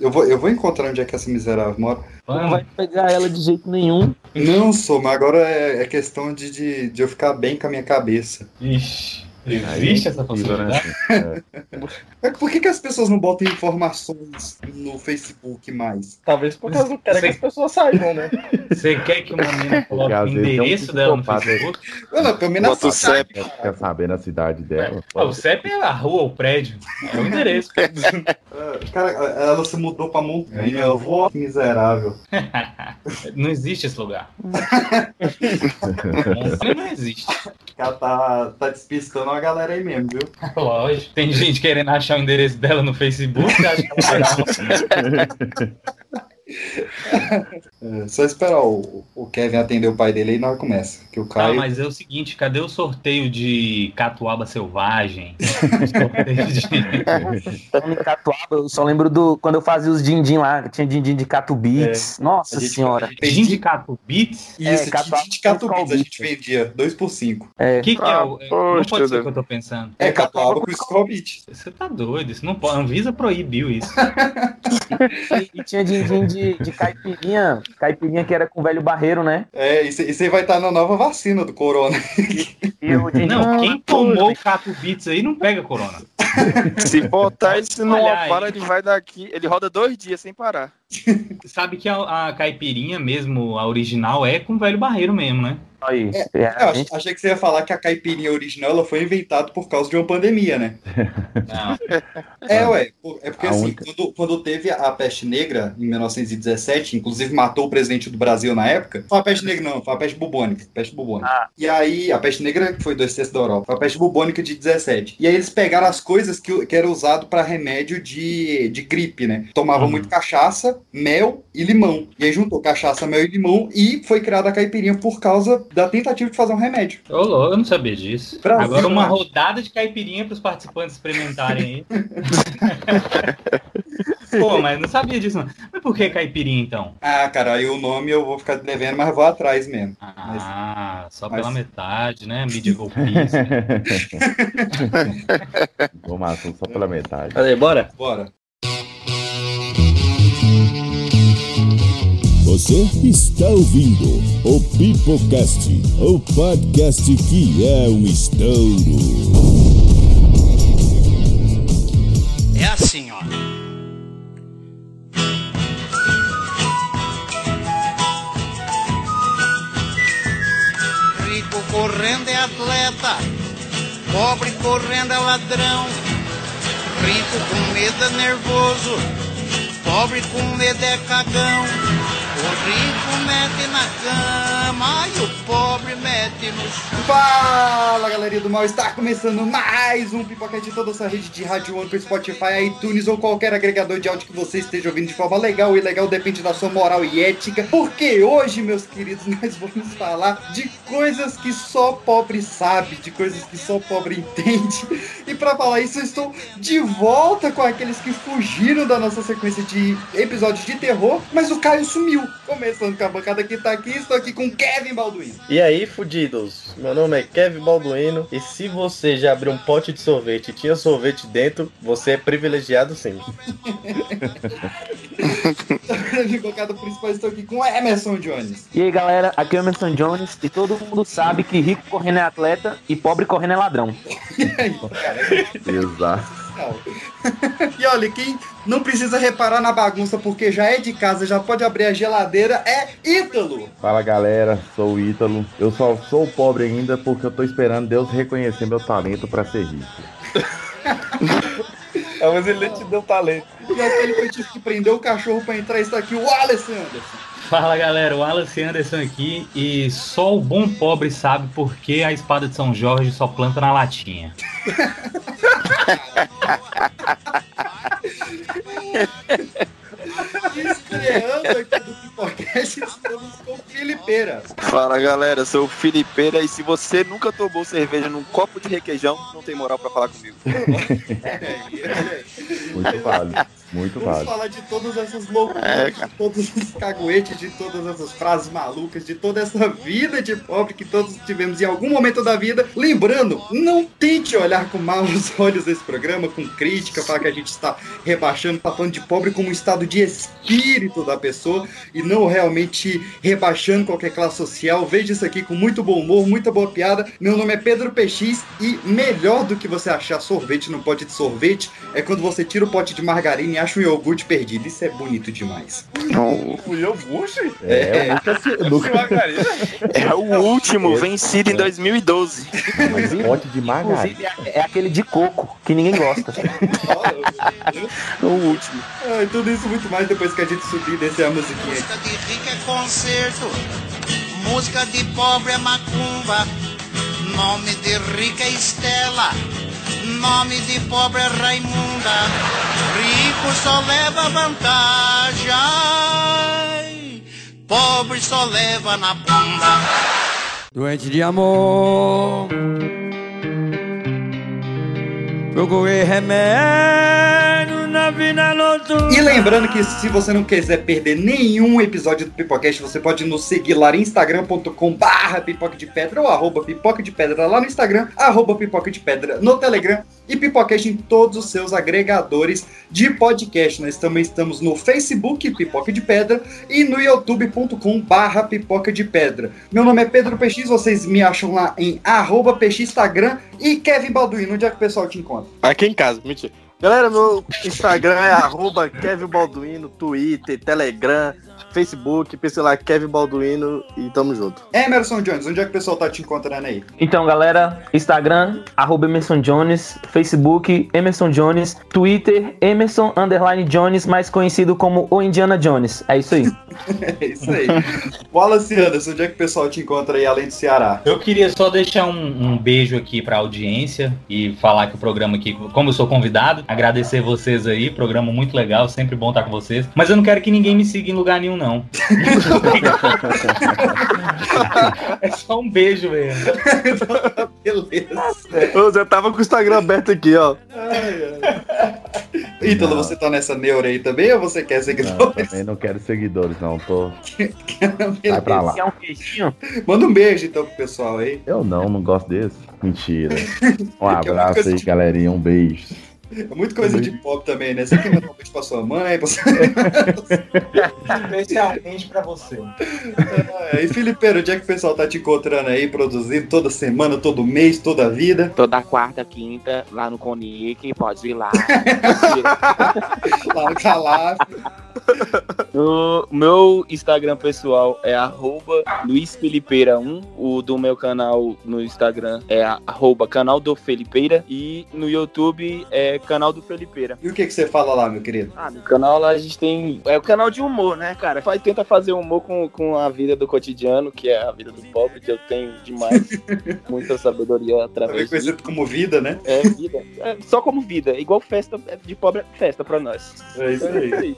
Eu vou, eu vou encontrar onde é que essa miserável mora. Não vai pegar ela de jeito nenhum. Não sou, mas agora é, é questão de, de, de eu ficar bem com a minha cabeça. Ixi, existe essa possibilidade? né? Mas por que, que as pessoas não botam informações no Facebook mais? Talvez porque elas não querem que as pessoas saibam, né? Você quer que uma menina coloque o é um endereço dela no. Facebook? Não, não, pelo menos Bota o? CEP. Quer saber na cidade dela? Ah, o CEP é a rua, o prédio. É o endereço. Cara, ela se mudou pra montanha. Eu vou. Que miserável. Não existe esse lugar. Montanha não existe. Ela tá, tá despistando a galera aí mesmo, viu? Lógico. Tem gente querendo achar o endereço dela no Facebook. Acho que ela É, só esperar o, o Kevin atender o pai dele aí nós começa. Que o Tá, Caio. mas é o seguinte, cadê o sorteio de catuaba selvagem? de... Catuaba, eu só lembro do quando eu fazia os din-din lá, tinha din-din de Catu Beats. Nossa A gente- senhora. a gente fez Gin de de Catu Beats? Isso, É, de, catuaba- de catubis a gente vendia, 2 por 5. É. O que, que é o. Ah, Não poxa, pode ser o que eu tô pensando. É, É, catuaba catuaba com Skullbeat. Você tá doido, isso não pode. A Anvisa proibiu isso. E, e tinha din-din de, de caipirinha, caipirinha que era com o velho barreiro, né? É, isso, isso aí vai estar na nova vacina do corona. E o Não, quem tomou o Catu Beats aí não pega corona. Se botar isso numa para, ele vai daqui. Ele roda dois dias sem parar. Sabe que a, a caipirinha mesmo, a original, é com o velho barreiro mesmo, né? aí. É, É, achei que você ia falar que a caipirinha original ela foi inventada por causa de uma pandemia, né? Não. É, ué. pô, É porque A assim, única- quando, quando teve a peste negra em 1917, inclusive matou o presidente do Brasil na época, foi a peste negra não, foi a peste bubônica. Peste bubônica. Ah. E aí, a peste negra foi dois terços da Europa, foi a peste bubônica de 17. E aí eles pegaram as coisas que, que era usado para remédio de, de gripe, né? Tomavam Uhum. muito cachaça, mel e limão. E aí juntou cachaça, mel e limão e foi criada a caipirinha por causa da tentativa de fazer um remédio. Ô, louco, eu não sabia disso. Brasil, Agora uma rodada de caipirinha para os participantes experimentarem aí. Pô, mas não sabia disso não. Mas por que caipirinha então? Ah, cara, aí o nome eu vou ficar devendo, mas vou atrás mesmo. Ah, só mas- pela metade, né? Mídia golpista. Informação só pela metade. Cadê? Bora? Bora. Você está ouvindo o Pipocast, o podcast que é um estouro. É assim, ó. Rico correndo é atleta, pobre correndo é ladrão. Rico com medo é nervoso, pobre com medo é cagão. O rico mete na cama e o pobre mete no chão. Fala galerinha do mal, está começando mais um Pipoquete de toda essa rede de rádio pro Spotify, iTunes ou qualquer agregador de áudio que você esteja ouvindo de forma legal e legal depende da sua moral e ética, porque hoje, meus queridos, nós vamos falar de coisas que só pobre sabe, de coisas que só pobre entende. E para falar isso, eu estou de volta com aqueles que fugiram da nossa sequência de episódios de terror, mas o Caio sumiu. Começando com a bancada que tá aqui, estou aqui com Kevin Balduino. E aí, fudidos? Meu nome é Kevin Balduino e se você já abriu um pote de sorvete e tinha sorvete dentro, você é privilegiado sim. Na bancada principal, estou aqui com Emerson Jones. E aí, galera, aqui é o Emerson Jones e todo mundo sabe que rico correndo é atleta e pobre correndo é ladrão. Exato. E olha, quem não precisa reparar na bagunça porque já é de casa, já pode abrir a geladeira, é Ítalo. Fala galera, sou o Ítalo. Eu só sou pobre ainda porque eu tô esperando Deus reconhecer meu talento pra ser rico. É, mas ele te deu talento. E aquele tive que prender o cachorro pra entrar está aqui, o Wallace Anderson. Fala galera, o Wallace Anderson aqui e só o bom pobre sabe por que a espada de São Jorge só planta na latinha. Estreando aqui do Pipocast, estamos com Filipeira. Fala galera, sou o Filipeira e se você nunca tomou cerveja num copo de requeijão, não tem moral pra falar comigo. Muito válido. Muito Vamos válido. falar de todas essas loucuras, É, de todos os caguetes, de todas essas frases malucas, de toda essa vida de pobre que todos tivemos em algum momento da vida. Lembrando, não tente olhar com maus olhos esse programa, com crítica, falar que a gente está rebaixando, tá falando de pobre como um estado de espírito da pessoa e não realmente rebaixando qualquer classe social. Veja isso aqui com muito bom humor, muita boa piada. Meu nome é Pedro PX e melhor do que você achar sorvete no pote de sorvete é quando você tira o pote de margarina e acha um iogurte perdido. Isso é bonito demais. Não, eu, bucho? É, eu nunca, se- nunca é o último, vencido em 2012. mas pote de margarina. Inclusive, é, é aquele de coco, que ninguém gosta. O último. Ah, tudo isso e muito mais depois que a gente subir e descer a musiquinha. Música de rico é concerto, música de pobre é macumba, nome de rica é Estela, nome de pobre é Raimunda, rico só leva vantagem, pobre só leva na bunda. Doente de amor Procurei remédio E lembrando que se você não quiser perder nenhum episódio do Pipocast, você pode nos seguir lá em instagram.com barra pipoca de pedra ou arroba pipoca de pedra lá no Instagram, arroba pipoca de pedra no Telegram e Pipocast em todos os seus agregadores de podcast. Nós também estamos no Facebook, Pipoca de Pedra, e no youtube.com barra pipoca de pedra. Meu nome é Pedro PX, vocês me acham lá em arroba PX Instagram e Kevin Balduino, onde é que o pessoal te encontra? Aqui em casa, mentira. Galera, meu Instagram é arroba Kevin Balduino, Twitter, Telegram, Facebook, PC lá Kevin Balduino e tamo junto. Emerson Jones, onde é que o pessoal tá te encontrando aí? Então, galera, Instagram, arroba Emerson Jones, Facebook, Emerson Jones, Twitter, Emerson Underline Jones, mais conhecido como o Indiana Jones. É isso aí. É isso aí. Wallace Anderson, onde é que o pessoal te encontra aí além do Ceará? Eu queria só deixar um, um beijo aqui pra audiência e falar que o programa aqui, como eu sou convidado, agradecer vocês aí, programa muito legal, sempre bom estar com vocês. Mas eu não quero que ninguém me siga em lugar nenhum, não. é só um beijo mesmo. Beleza. Eu já tava com o Instagram aberto aqui, ó. Ítalo, você tá nessa neura aí também ou você quer Não, seguidores? também não quero seguidores, não. Tô... Vai pra lá. Quer um? Manda um beijo então pro pessoal aí. Eu não, não gosto desse. Mentira. Um É abraço aí, galerinha. Um beijo. É muito coisa de pop também, né? Você que um beijo pra sua mãe, pra sua... Especialmente pra você. É, E Filipeiro, onde é que o pessoal tá te encontrando aí, produzindo toda semana, todo mês, toda vida? Toda quarta, quinta, lá no Conic, pode ir lá. Lá no Calaf. O meu Instagram pessoal é arroba luizfelipeira1. O do meu canal no Instagram é arroba canal do Felipeira. E no YouTube é canal do Felipeira. E o que que você fala lá, meu querido? Ah, no canal lá a gente tem. É o canal de humor, né, cara? Faz, tenta fazer humor com, com a vida do cotidiano, que é a vida do pobre, que eu tenho demais. Muita sabedoria através disso. conhecido como vida, né? É vida. É só como vida. É igual festa é de pobre é festa pra nós. É isso É aí. isso aí.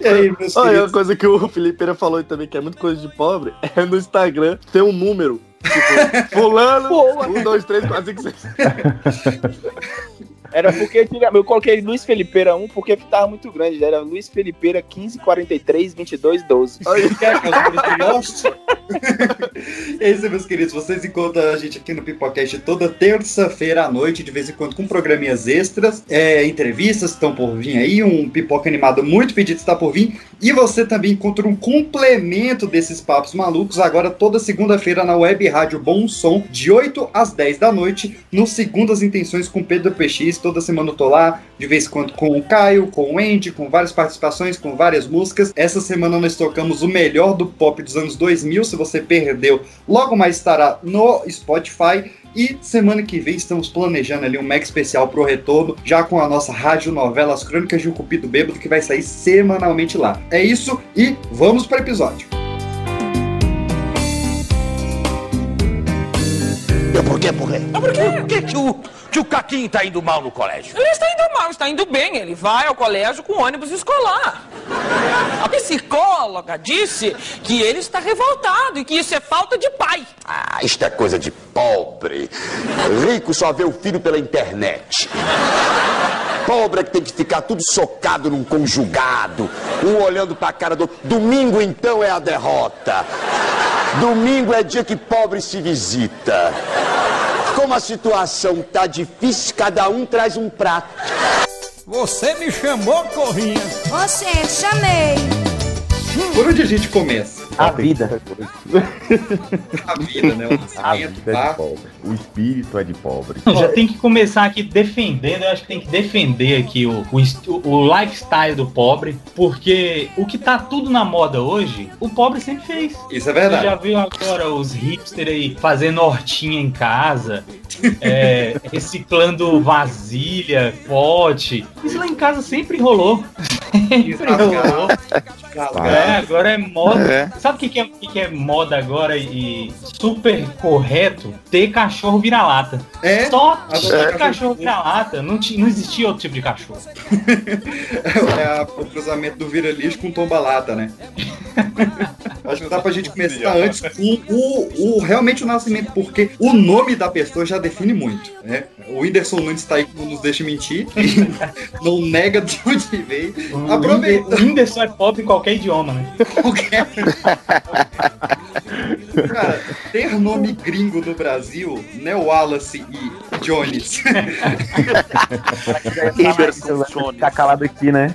E aí, meus Olha, uma coisa que o Felipeira falou também, que é muito coisa de pobre, é no Instagram tem um número. Tipo, fulano, Boa. um, dois, três, quatro, cinco, seis. Era porque eu coloquei Luiz Felipeira 1 porque tava muito grande. Era Luiz Felipeira 15, 43, 22, 12. Quer que eu mostre? É isso, meus queridos. Vocês encontram a gente aqui no Pipocast toda terça-feira à noite, de vez em quando com programinhas extras, é, entrevistas estão por vir aí, um pipoca animado muito pedido está por vir. E você também encontra um complemento desses papos malucos agora toda segunda-feira na web rádio Bom Som, de 8 às 10 da noite, no Segundas Intenções com Pedro PX. Toda semana eu tô lá, de vez em quando com o Caio, com o Andy, com várias participações, com várias músicas. Essa semana nós tocamos o melhor do pop dos anos 2000. Se você perdeu, logo mais estará no Spotify. E semana que vem estamos planejando ali um mega especial pro retorno, já com a nossa rádio novela As Crônicas de um Cupido Bêbado, que vai sair semanalmente lá. É isso e vamos para o episódio. Por quê, por quê? Por quê? Por que, que, o, que o Caquinho tá indo mal no colégio? Ele está indo mal, está indo bem. Ele vai ao colégio com ônibus escolar. A psicóloga disse que ele está revoltado e que isso é falta de pai. Ah, isto é coisa de pobre. Rico só vê o filho pela internet. pobre é que tem que ficar tudo socado num conjugado, um olhando pra cara do outro. Domingo então é a derrota. Domingo é dia que pobre se visita. Como a situação tá difícil, cada um traz um prato. Você me chamou, Corrinha? Você, chamei. Por onde a gente começa? A vida. A vida, né? O A vida é tá? de pobre. O espírito é de pobre. Não, já tem que começar aqui defendendo, eu acho que tem que defender aqui o, o, o lifestyle do pobre, porque o que tá tudo na moda hoje, o pobre sempre fez. Isso é Você verdade. já viu agora os hipster aí fazendo hortinha em casa, é, reciclando vasilha, pote. Isso lá em casa sempre rolou. Sempre rolou. É, agora é moda. É. Sabe o que, que, é, que, é moda agora e super correto? Ter cachorro vira-lata. É? Só ter cachorro. vira-lata. Não, não existia outro tipo de cachorro. É a- o cruzamento do vira-lixo com tomba-lata, né? Acho que dá pra gente começar antes com o, o- realmente o nascimento, porque o nome da pessoa já define muito, né? O Whindersson Nunes tá aí que não nos deixa mentir, não nega de onde veio. O Aproveita. O Whindersson é pobre em qualquer idioma, né? Qualquer. Cara, ter nome gringo no Brasil, né? Wallace e Jones. Emerson Jones. Ficar calado aqui, né?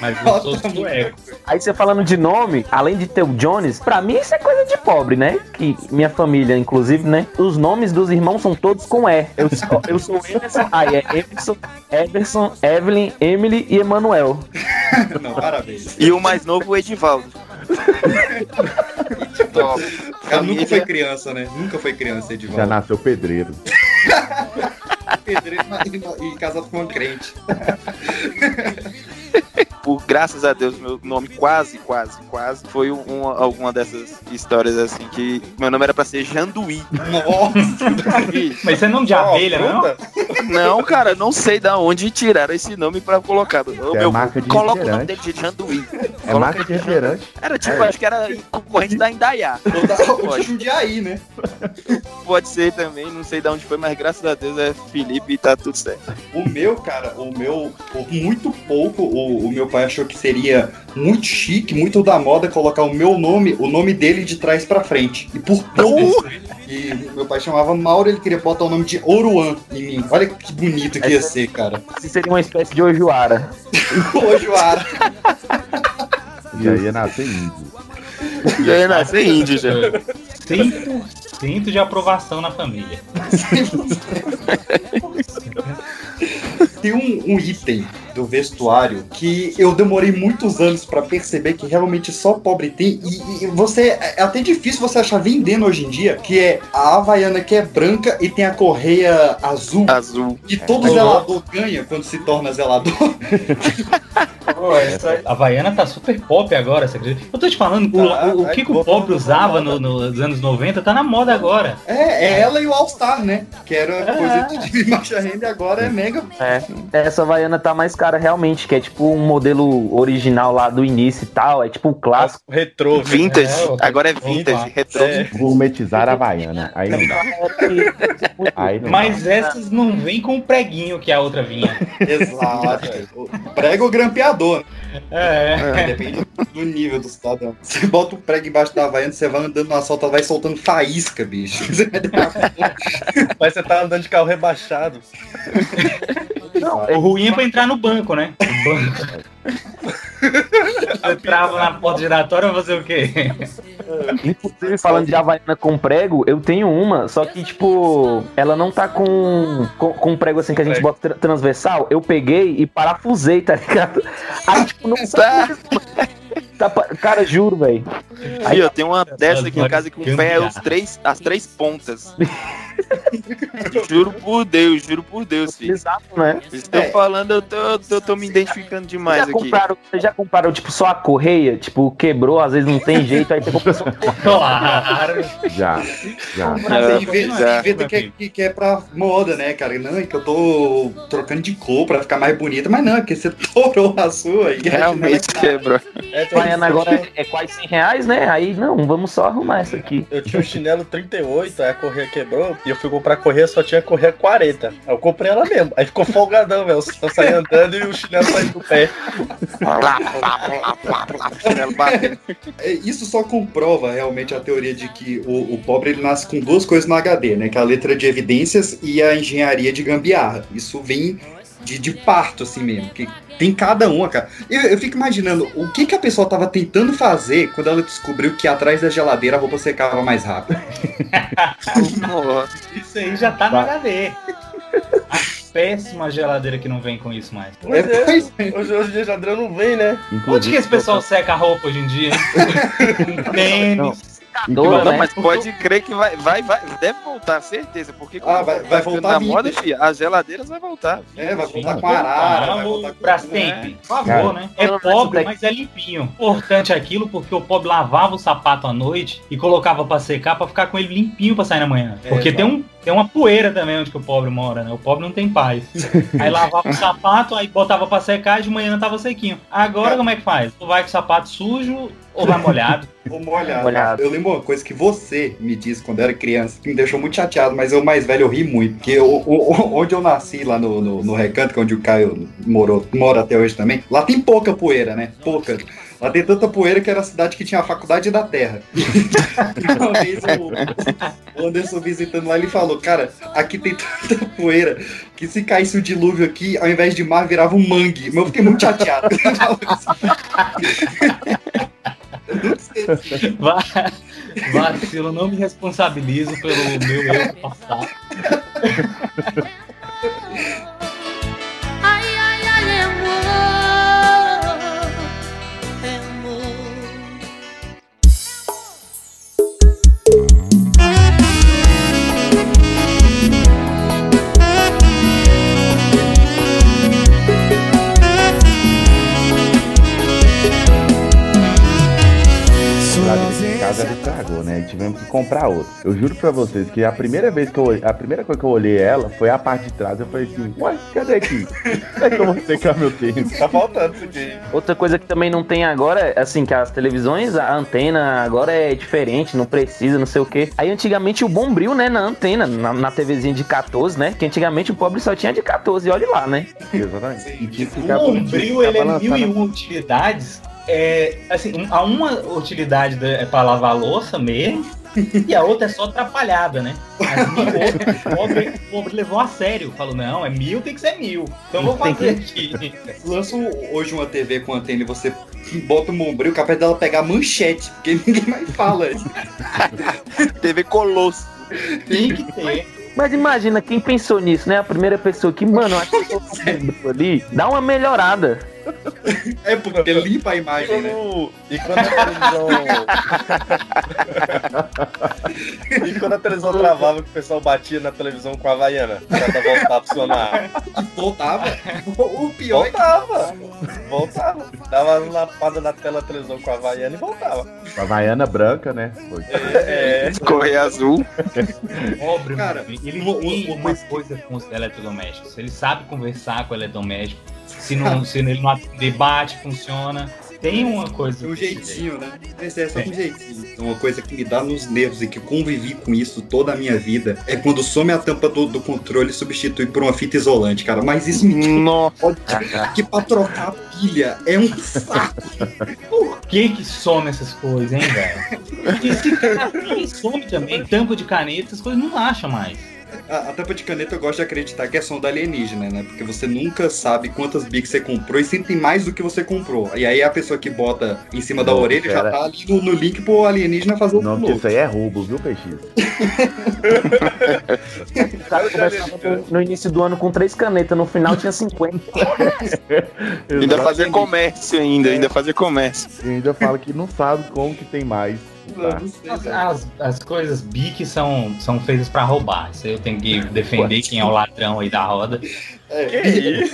Mas eu sou sueco. Aí você falando de nome, além de ter o Jones, pra mim isso é coisa de pobre, né? Que minha família, inclusive, né? Os nomes dos irmãos são todos com E. Eu sou, eu sou Emerson, aí é Emerson, Everson, Evelyn, Emily e Emanuel. Não, parabéns. E o mais novo, o Edivaldo. Cara, nunca foi criança, né? Nunca foi criança, Já Edivaldo. nasceu pedreiro. Pedreiro e, casado com um crente. Por graças a Deus, meu nome quase, quase, quase foi um- uma, alguma dessas histórias assim que meu nome era pra ser Janduí. Nossa! Mas isso é nome de abelha, não? Não, cara, não sei da onde tiraram esse nome pra colocar. É meu, marca de coloca o nome dele de Janduí. É Coloca marca de refrigerante. Era tipo, É. acho que era concorrente da Indaiá. Ou da- Pode. Jundiaí, né? Pode ser também, não sei de onde foi, mas graças a Deus é Felipe e tá tudo certo. O meu, cara, o meu, por muito pouco, o, o meu pai achou que seria muito chique, muito da moda colocar o meu nome, o nome dele de trás pra frente. E por pouco. E meu pai chamava Mauro, ele queria botar o nome de Oruan em mim. Olha que bonito que ia ser, cara. Isso seria uma espécie de Ojuara. Ojuara. Já ia nascer índio. Já ia nascer índio já. 100% de aprovação na família. Tem um, um item do vestuário que eu demorei muitos anos pra perceber que realmente só pobre tem. E, e você. É até difícil você achar vendendo hoje em dia, que é a Havaiana que é branca e tem a correia azul. Azul. Que todo Uhum. zelador ganha quando se torna zelador. Pô, essa a Havaiana tá super pop agora, você acredita? Eu tô te falando, o, Tá, o- o vai, que, que o vou- usava no- nos anos 90 tá na moda agora. É, é ela e o All Star, né? Que era coisa de baixa renda e agora é mega. É, essa Havaiana tá mais cara realmente, que é tipo um modelo original lá do início e tal, é tipo o clássico. Retrô. Vintage. É, Agora é vintage. lá. Retrô. É. Gourmetizar a Havaiana. Aí não dá. Aí não Mas essas não vem com o preguinho que a outra vinha. Exato. O Prega o grampeador. É. Depende do nível do cidadão. Você bota o prego embaixo da Havaiana, você vai andando no asfalto, ela vai soltando faísca, bicho. Mas você tá andando de carro rebaixado. O ruim é pra entrar no banco, né? Você trava na porta giratória, vai fazer o quê? Inclusive, falando de Havaiana com prego, eu tenho uma, só que, tipo, ela não tá com, com, com prego assim que a gente bota tra- transversal. Eu peguei e parafusei, tá ligado? Aí, tipo, não. Tá, pa- cara, juro, velho. Aí eu tenho uma dessa aqui em casa com pé os três, as três pontas. juro por Deus, juro por Deus, filho. Exato, né? Estão É. falando, eu tô, eu tô, tô me identificando demais já aqui. compraram, vocês já compraram, tipo, só a correia? Tipo, quebrou, às vezes não tem jeito, aí pegou pessoa. Claro. Já, já. Já, tem vezes que, é- que, que é pra moda, né, cara? Não, é que eu tô trocando de cor pra ficar mais bonita, mas não, é porque você torou a sua e Realmente quebrou. Havaiana agora é, é quase 100 reais, né? Aí, não, vamos só arrumar essa aqui. Eu tinha um chinelo 38, aí a correia quebrou, e eu fui comprar correia, só tinha correia 40. Aí eu comprei ela mesmo. Aí ficou folgadão, velho. Eu saí andando e o chinelo saiu do pé. chinelo batendo. É, Isso só comprova realmente a teoria de que o, o pobre ele nasce com duas coisas no HD, né? Que é a letra de evidências e a engenharia de gambiarra. Isso vem de, de parto, assim mesmo. Que tem cada uma, cara. Eu, eu fico imaginando o que, que a pessoa tava tentando fazer quando ela descobriu que atrás da geladeira a roupa secava mais rápido. Isso aí já tá no HD. A péssima geladeira que não vem com isso mais. Pois é, hoje, hoje em dia Jadrão não vem, né? Onde que esse pessoal seca a roupa hoje em dia? Tênis. Não, né? mas pode crer que vai, vai, vai, deve voltar, certeza. Porque quando Ah, vai- vai voltar na moda, filho, as geladeiras vai voltar. É, vai voltar com arara, vai voltar com... pra sempre. Por favor, Cara, né? É pobre, mas é limpinho. Importante aquilo porque o pobre lavava o sapato à noite e colocava pra secar pra ficar com ele limpinho pra sair na manhã. É, Porque tem, exato. um, tem uma poeira também onde que o pobre mora, né? O pobre não tem paz. Aí lavava o sapato, aí botava pra secar e de manhã tava sequinho. Agora como é que faz? Tu vai com o sapato sujo ou vai molhado? Ou molhado. Molhado. Eu lembro uma coisa que você me disse quando eu era criança, que me deixou muito chateado, mas eu mais velho eu ri muito. Porque o- o- onde eu nasci, lá no, no, no Recanto, que é onde o Caio morou, mora até hoje também, lá tem pouca poeira, né? Pouca. Lá tem tanta poeira que era a cidade que tinha a faculdade da terra. E uma vez o, o Anderson visitando lá, ele falou, cara, aqui tem tanta poeira que se caísse o dilúvio aqui, ao invés de mar, virava um mangue. Mas eu fiquei muito chateado. Vacilo, não me responsabilizo pelo meu erro passado. E tivemos que comprar outra. Eu juro pra vocês que a primeira vez que eu olhei, a primeira coisa que eu olhei ela foi a parte de trás. Eu falei assim, ué, cadê aqui? Como é que eu vou secar meu tênis? Tá faltando isso aqui. Outra coisa que também não tem agora, assim, que as televisões, a antena agora é diferente, não precisa, não sei o quê. Aí antigamente o bombril, né, na antena, na, na TVzinha de 14, né? Que antigamente o pobre só tinha de 14, olha lá, né? Exatamente. E tinha que O ficar bombril, ele é mil e uma utilidades. É, assim, um- a uma utilidade da- é pra lavar a louça mesmo, e a outra é só atrapalhada, né? O pobre, o pobre levou a sério. Falou, não, é mil, tem que ser mil. Então eu vou fazer aqui. Lança hoje uma TV com antena e você bota o bombril, capaz dela pegar manchete, porque ninguém mais fala. TV Colosso. Tem que ter. Mas imagina, quem pensou nisso, né? A primeira pessoa que, mano, eu acho que eu tô o ali, dá uma melhorada. É porque limpa a imagem, né? Quando- E quando a televisão. e quando a televisão travava, que o pessoal batia na televisão com a Havaiana, pra voltar a funcionar. Voltava. O pior é que Voltava! Voltava. Dava uma lapada na tela da televisão com a Havaiana e voltava. A Havaiana branca, né? Foi. É. Correia azul. Pobre, Cara, ele tem uma- umas coisas com os eletrodomésticos. Ele sabe conversar com o eletrodoméstico. Se, não, se ele não atender, bate, funciona. Tem uma coisa. Um jeitinho, né? Esse é só um jeitinho. Uma coisa que me dá nos nervos e que convivi com isso toda a minha vida é quando some a tampa do, do controle e substitui por uma fita isolante, cara. Mas isso me Nossa. que pra trocar a pilha é um saco. Por que que some essas coisas, hein, velho? E se some também, tampa de caneta, essas coisas não acha mais. A, a tampa de caneta eu gosto de acreditar que é som da alienígena, né? Porque você nunca sabe quantas bics você comprou e sempre tem mais do que você comprou. E aí a pessoa que bota em cima da Não, orelha já cara. tá ali no, no link pro alienígena fazer o Não, isso aí é roubo, viu, PX? O cara começava no- no início do ano com três canetas, no final tinha 50. Ainda fazer comércio ainda, ainda fazer comércio. E ainda fala que não sabe como que tem mais. Tá? As, as, as coisas BIC são, são feitas pra roubar. Isso aí eu tenho que defender quem é o ladrão aí da roda. É.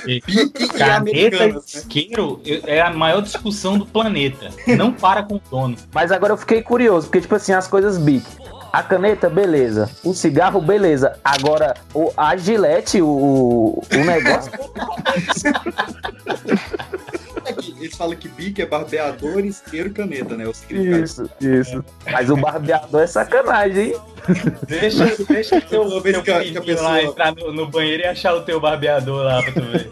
E Bic e Caneta americanas, né? isqueiro é a maior discussão do planeta. Não para com o dono. Mas agora eu fiquei curioso, porque, tipo assim, as coisas bic. A caneta, beleza. O cigarro, beleza. Agora, o, a gilete, o, o negócio. Aqui, eles falam que bique é barbeador, isqueiro caneta, né? Isso, isso. Mas o barbeador é sacanagem, hein? Deixa, deixa teu, teu que a- que a pessoa- lá entrar no, no banheiro e achar o teu barbeador lá pra tu ver.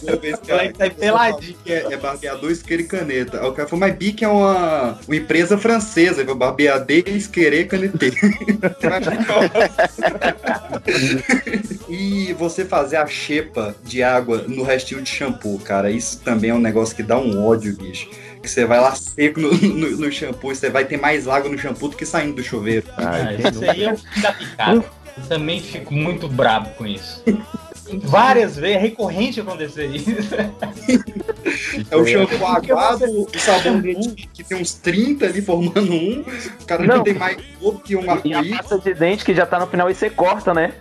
Toda vez que a- tá peladinho. que é, é barbeador, isqueiro e caneta. Aí o cara falou, mas bique é uma, uma empresa francesa. Ele barbeador, isqueiro e canetê. e você fazer a xepa de água no restinho de shampoo, cara, isso também é um negócio que dá um ódio, bicho. Que você vai lá seco no, no, no shampoo você vai ter mais água no shampoo do que saindo do chuveiro. Ah, isso aí é o fim da picada. Eu também fico muito brabo com isso. Várias vezes, é recorrente acontecer isso. É o shampoo aguado, o sabonete que tem uns 30 ali formando um. O cara Não. que tem mais corpo que um E a arco-íris. pasta de dente que já tá no final e você corta, né?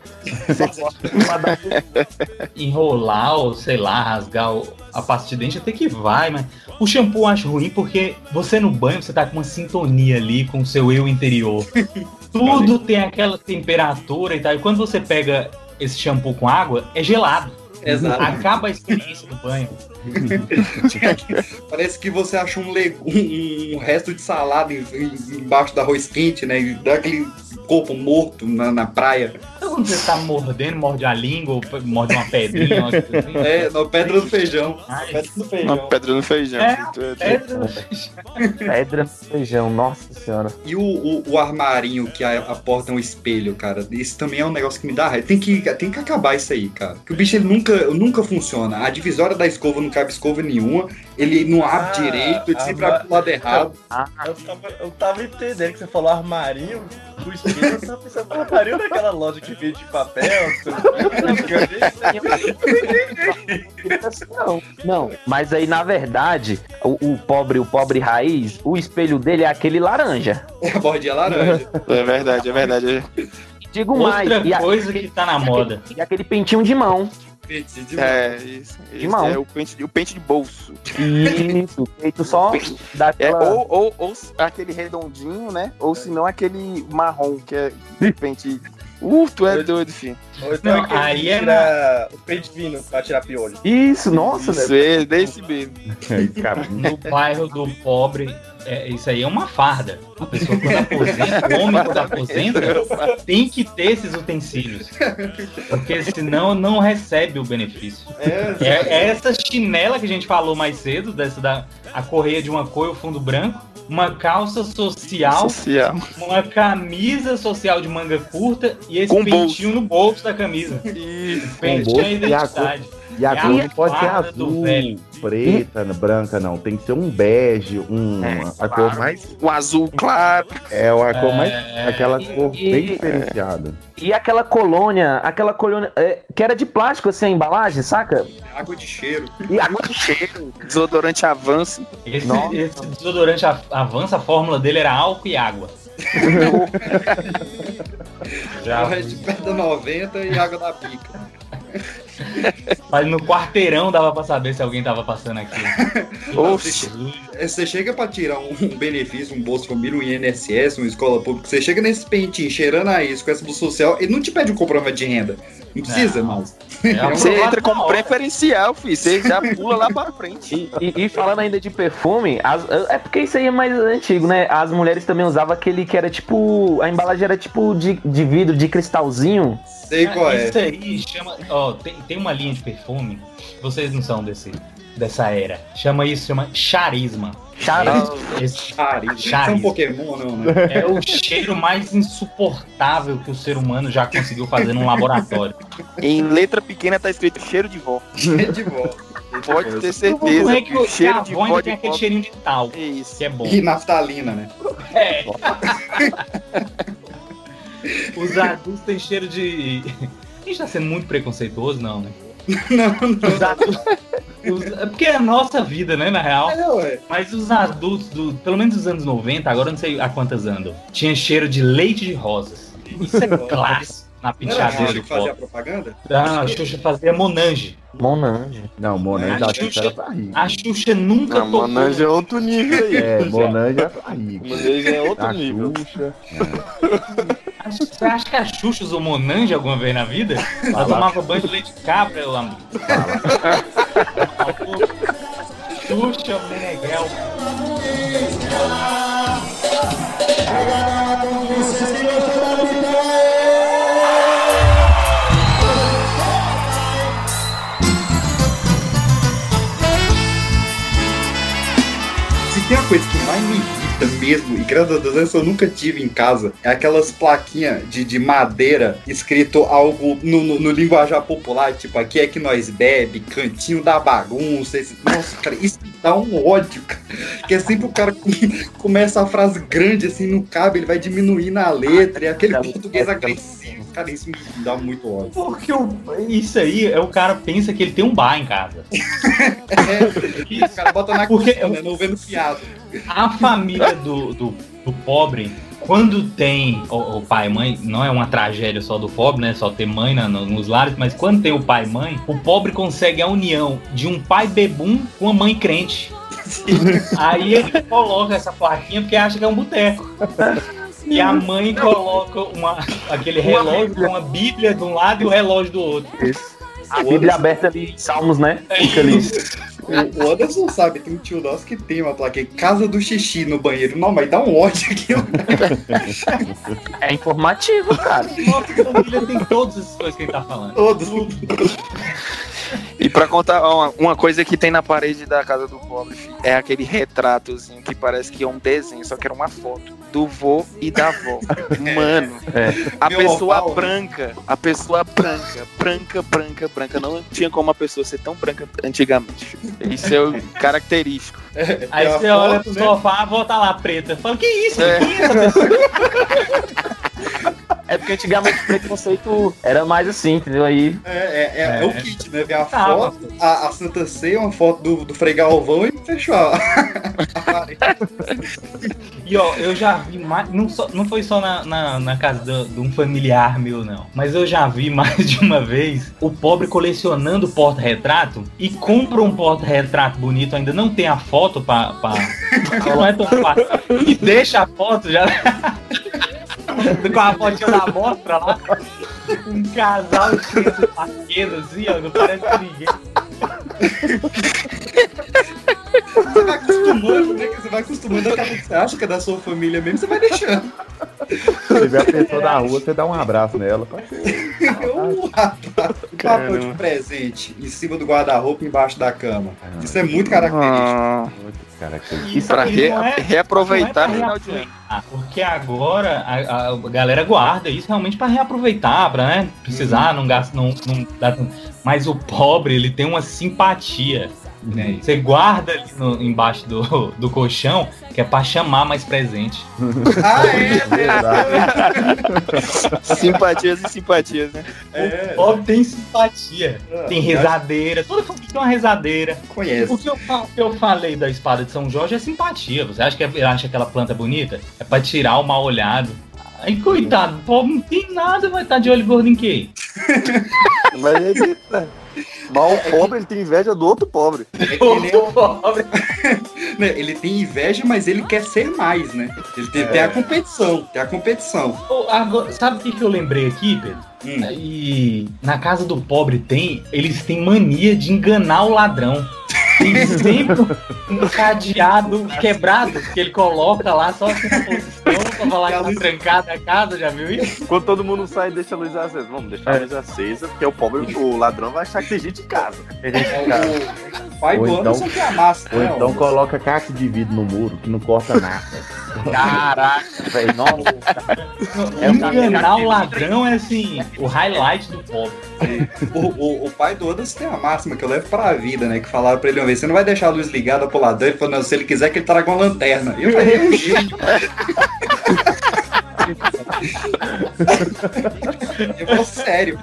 Você corta Enrolar ou, sei lá, rasgar a pasta de dente até que vai, mas o shampoo eu acho ruim porque você no banho, você tá com uma sintonia ali com o seu eu interior. Tudo tem aquela temperatura e tal. E quando você pega esse shampoo com água, é gelado. Exato. Acaba a experiência do banho. Parece que você acha um, um- um resto de salada em- em- embaixo do arroz quente, né? E dá aquele corpo morto na, na praia. Então, quando você tá mordendo, morde a língua, ou morde uma pedrinha, uma coisa assim. É, na pedra do feijão. Ai, Pedra do Uma feijão. pedra no feijão. É, é- pedra no feijão. Pedra no feijão, nossa senhora. E o, o, o armarinho que a, a porta é um espelho, cara. Isso também é um negócio que me dá raiva. Tem que, tem que acabar isso aí, cara. Que o bicho ele nunca, nunca funciona. A divisória da escova não cabe escova nenhuma. Ele não abre Ah, direito, ele sempre abre pro lado errado. Eu tava, eu tava entendendo que você falou armarinho, o espelho, eu tava pensando no armarinho naquela loja que vende papel, Não, não. Mas aí, na verdade, o, o pobre, o pobre raiz, o espelho dele é aquele laranja. É a bordinha laranja. É verdade, é verdade. Digo mais. Outra e a- coisa que tá na moda. E aquele pentinho de mão. Pente de É, isso. Esse mão. é o pente, de- o pente de bolso. Isso, feito só Pente- É, daquela... ou, ou, ou aquele redondinho, né? Ou se não aquele marrom, que é pente. Uh, tu é doido, filho. Então Não, aí que é o peito fino pra tirar piolho. Isso, nossa, Isso velho. é desse mesmo. Cara, No bairro do pobre, é, isso aí é uma farda. A pessoa quando aposenta, o homem quando aposenta, tem que ter esses utensílios. Porque senão não recebe o benefício. É, É, essa chinela que a gente falou mais cedo, dessa da a correia de uma cor e o fundo branco, uma calça social, Social. uma camisa social de manga curta e esse Com pentinho no bolso da camisa. E Pentinho bolso é a identidade. E a É cor a não pode ser azul, preta, branca, não. Tem que ser um bege, um, É, a cor mais. o azul claro. É a cor mais. É, Aquela e- cor e- bem diferenciada. E aquela colônia, aquela colônia é, que era de plástico, assim, a embalagem, saca? água de cheiro. E água de cheiro. Desodorante avança. Esse, Nossa. esse desodorante a- avança, a fórmula dele era álcool e água. Já Corre de pedra 90 e água da pica. Mas no quarteirão dava pra saber se alguém tava passando aqui. Oxe. É, Você chega pra tirar um, um benefício, um Bolsa Família, um INSS, uma escola pública, você chega nesse pentinho cheirando a isso, com essa do social, ele não te pede um comprovante de renda. Não precisa Não. mais. É É Você entra como preferencial, filho. Você já pula lá pra frente. E, e- e falando ainda de perfume, as- é porque isso aí é mais antigo, né? As mulheres também usavam aquele que era tipo. A embalagem era tipo de, de vidro, de cristalzinho. Sei qual é. Isso aí chama. Ó, tem, tem uma linha de perfume. Vocês não são desse, dessa era. Chama isso, chama charisma. Charisma. Charisma. Isso é um. Pokémon, não, né? é o cheiro mais insuportável que o ser humano já conseguiu fazer num laboratório. Em letra pequena tá escrito cheiro de vó. de volta. Pode ter certeza é que que o cheiro de vó tem aquele vó cheirinho de tal, é isso. que é bom. E naftalina, né? É. Os adultos têm cheiro de. A gente tá sendo muito preconceituoso, não, né? Não, não. Os adultos. Os- É porque é a nossa vida, né, na real. É. Mas os adultos, do, pelo menos dos anos 90, agora eu não sei há quantas andam, tinha cheiro de leite de rosas. Isso é clássico na Não penteadeira Xuxa do que fazia propaganda? Ah, a Xuxa fazia Monange. Monange. Não, Monange A Xuxa- era pra rir. A Xuxa nunca Não, tocou. Monange é outro nível aí. É, Monange é pra rir. Monange é outro A nível. Xuxa. Você acha que a Xuxa usou Monange alguma vez na vida? Ela tomava banho de leite de cabra, eu amigo. Xuxa Meneghel. Tem uma mesmo, e graças a Deus essa eu nunca tive em casa, é aquelas plaquinhas de, de madeira escrito algo no, no- no linguajar popular, tipo, aqui é que nós bebe, cantinho da bagunça. esse- Nossa, cara, isso me dá um ódio, cara. Que é sempre o cara com- começa a frase grande assim, não cabe, ele vai diminuir na letra, e aquele português agressivo. Cara, isso me dá muito ódio. Porque o- isso aí é o cara pensa que ele tem um bar em casa. É, o cara bota na Porque cozinha, né, não vendo piada. A família do, do, do pobre, quando tem o, o pai e mãe, não é uma tragédia só do pobre, né? Só ter mãe na- no- nos lares, mas quando tem o pai e mãe, o pobre consegue a união de um pai bebum com uma mãe crente. Aí ele coloca essa plaquinha porque acha que é um boteco. E a mãe coloca uma, aquele relógio com uma bíblia de um lado e o relógio do outro. A Bíblia aberta ali Salmos, né? Fica ali. O, Anderson sabe, tem um tio nosso que tem uma placa Casa do Xixi no banheiro. Não, mas dá um ódio aqui. É informativo, cara. Família tem todas essas coisas que ele tá falando. Todos. E pra contar uma, uma coisa que tem na parede da casa do pobre, é aquele retratozinho que parece que é um desenho, só que era uma foto do vô e da avó. Mano, a Meu pessoa oval. branca, a pessoa branca, branca, branca, branca, não tinha como a pessoa ser tão branca antigamente. Isso é o característico. Aí É a você olha pro né? sofá, a avó tá lá preta. Fala, que isso? É. É essa pessoa? É porque antigamente o preconceito era mais assim, entendeu? Aí. É, é, é, é o kit, né? Vem a Tá, foto, a, a Santa Ceia, uma foto do, do Frei Galvão e fechou. a-. E ó, eu já vi mais. Não, só- não foi só na, na, na casa de um familiar meu, não. Mas eu já vi mais de uma vez o pobre colecionando porta-retrato e compra um porta-retrato bonito, ainda não tem a foto pra. pra não é tão fácil. E deixa a foto já. Com a fotinha da mostra lá. Um casal cheio de paqueiro assim, ó. Não parece ninguém. Você vai acostumando, né? que Você vai acostumando a você acha que é da sua família mesmo, você vai deixando. Você vê a pessoa na rua, você dá um abraço nela. Um um papel de presente em cima do guarda-roupa embaixo da cama. Isso é muito característico. Ah, Isso pra re- é- reaproveitar é final de ano. Ah, Porque agora a, a galera guarda isso realmente pra reaproveitar, pra né, precisar, não gasta, não, não dá. Mas o pobre, ele tem uma simpatia. Né? Você guarda ali no- embaixo do, do colchão, que é pra chamar mais presente. Ah, é? Simpatias e simpatias, né? O pobre tem simpatia. Tem rezadeira. Toda família tem uma rezadeira. Conhece. O que eu, eu falei da espada de São Jorge é simpatia. Você acha que é- acha aquela planta bonita? É pra tirar o mal olhado. Aí, coitado, o pobre não tem nada, vai estar de olho gordo em quê? Mas ele, né? Mas o pobre ele tem inveja do outro pobre. É que nem o pobre. Né, Ele tem inveja, mas ele quer ser mais, né? Ele tem, tem a competição, tem a competição. Ô, agora, sabe o que, que eu lembrei aqui, Pedro? Hum. E na casa do pobre tem, eles têm mania de enganar o ladrão. Tem sempre um cadeado quebrado que ele coloca lá só assim na pra falar que tá trancada a casa, já viu isso? Quando todo mundo sai, deixa a luz acesa. Vamos deixar a luz acesa, porque o pobre, o ladrão vai achar que tem gente em casa. Tem gente em casa. O pai Ou do então- Anderson que amassa, Ou né? então ó. coloca caco de vidro no muro que não corta nada. Caraca, velho. Nossa. É enganar o ladrão é assim, o highlight do pobre. O, o, o pai do Anderson tem a máxima que eu levo pra vida, né? Que falaram pra ele uma vez: você não vai deixar a luz ligada pro ladrão. Ele falou: não, se ele quiser que ele traga uma lanterna. E eu falei: é um. Eu falo sério.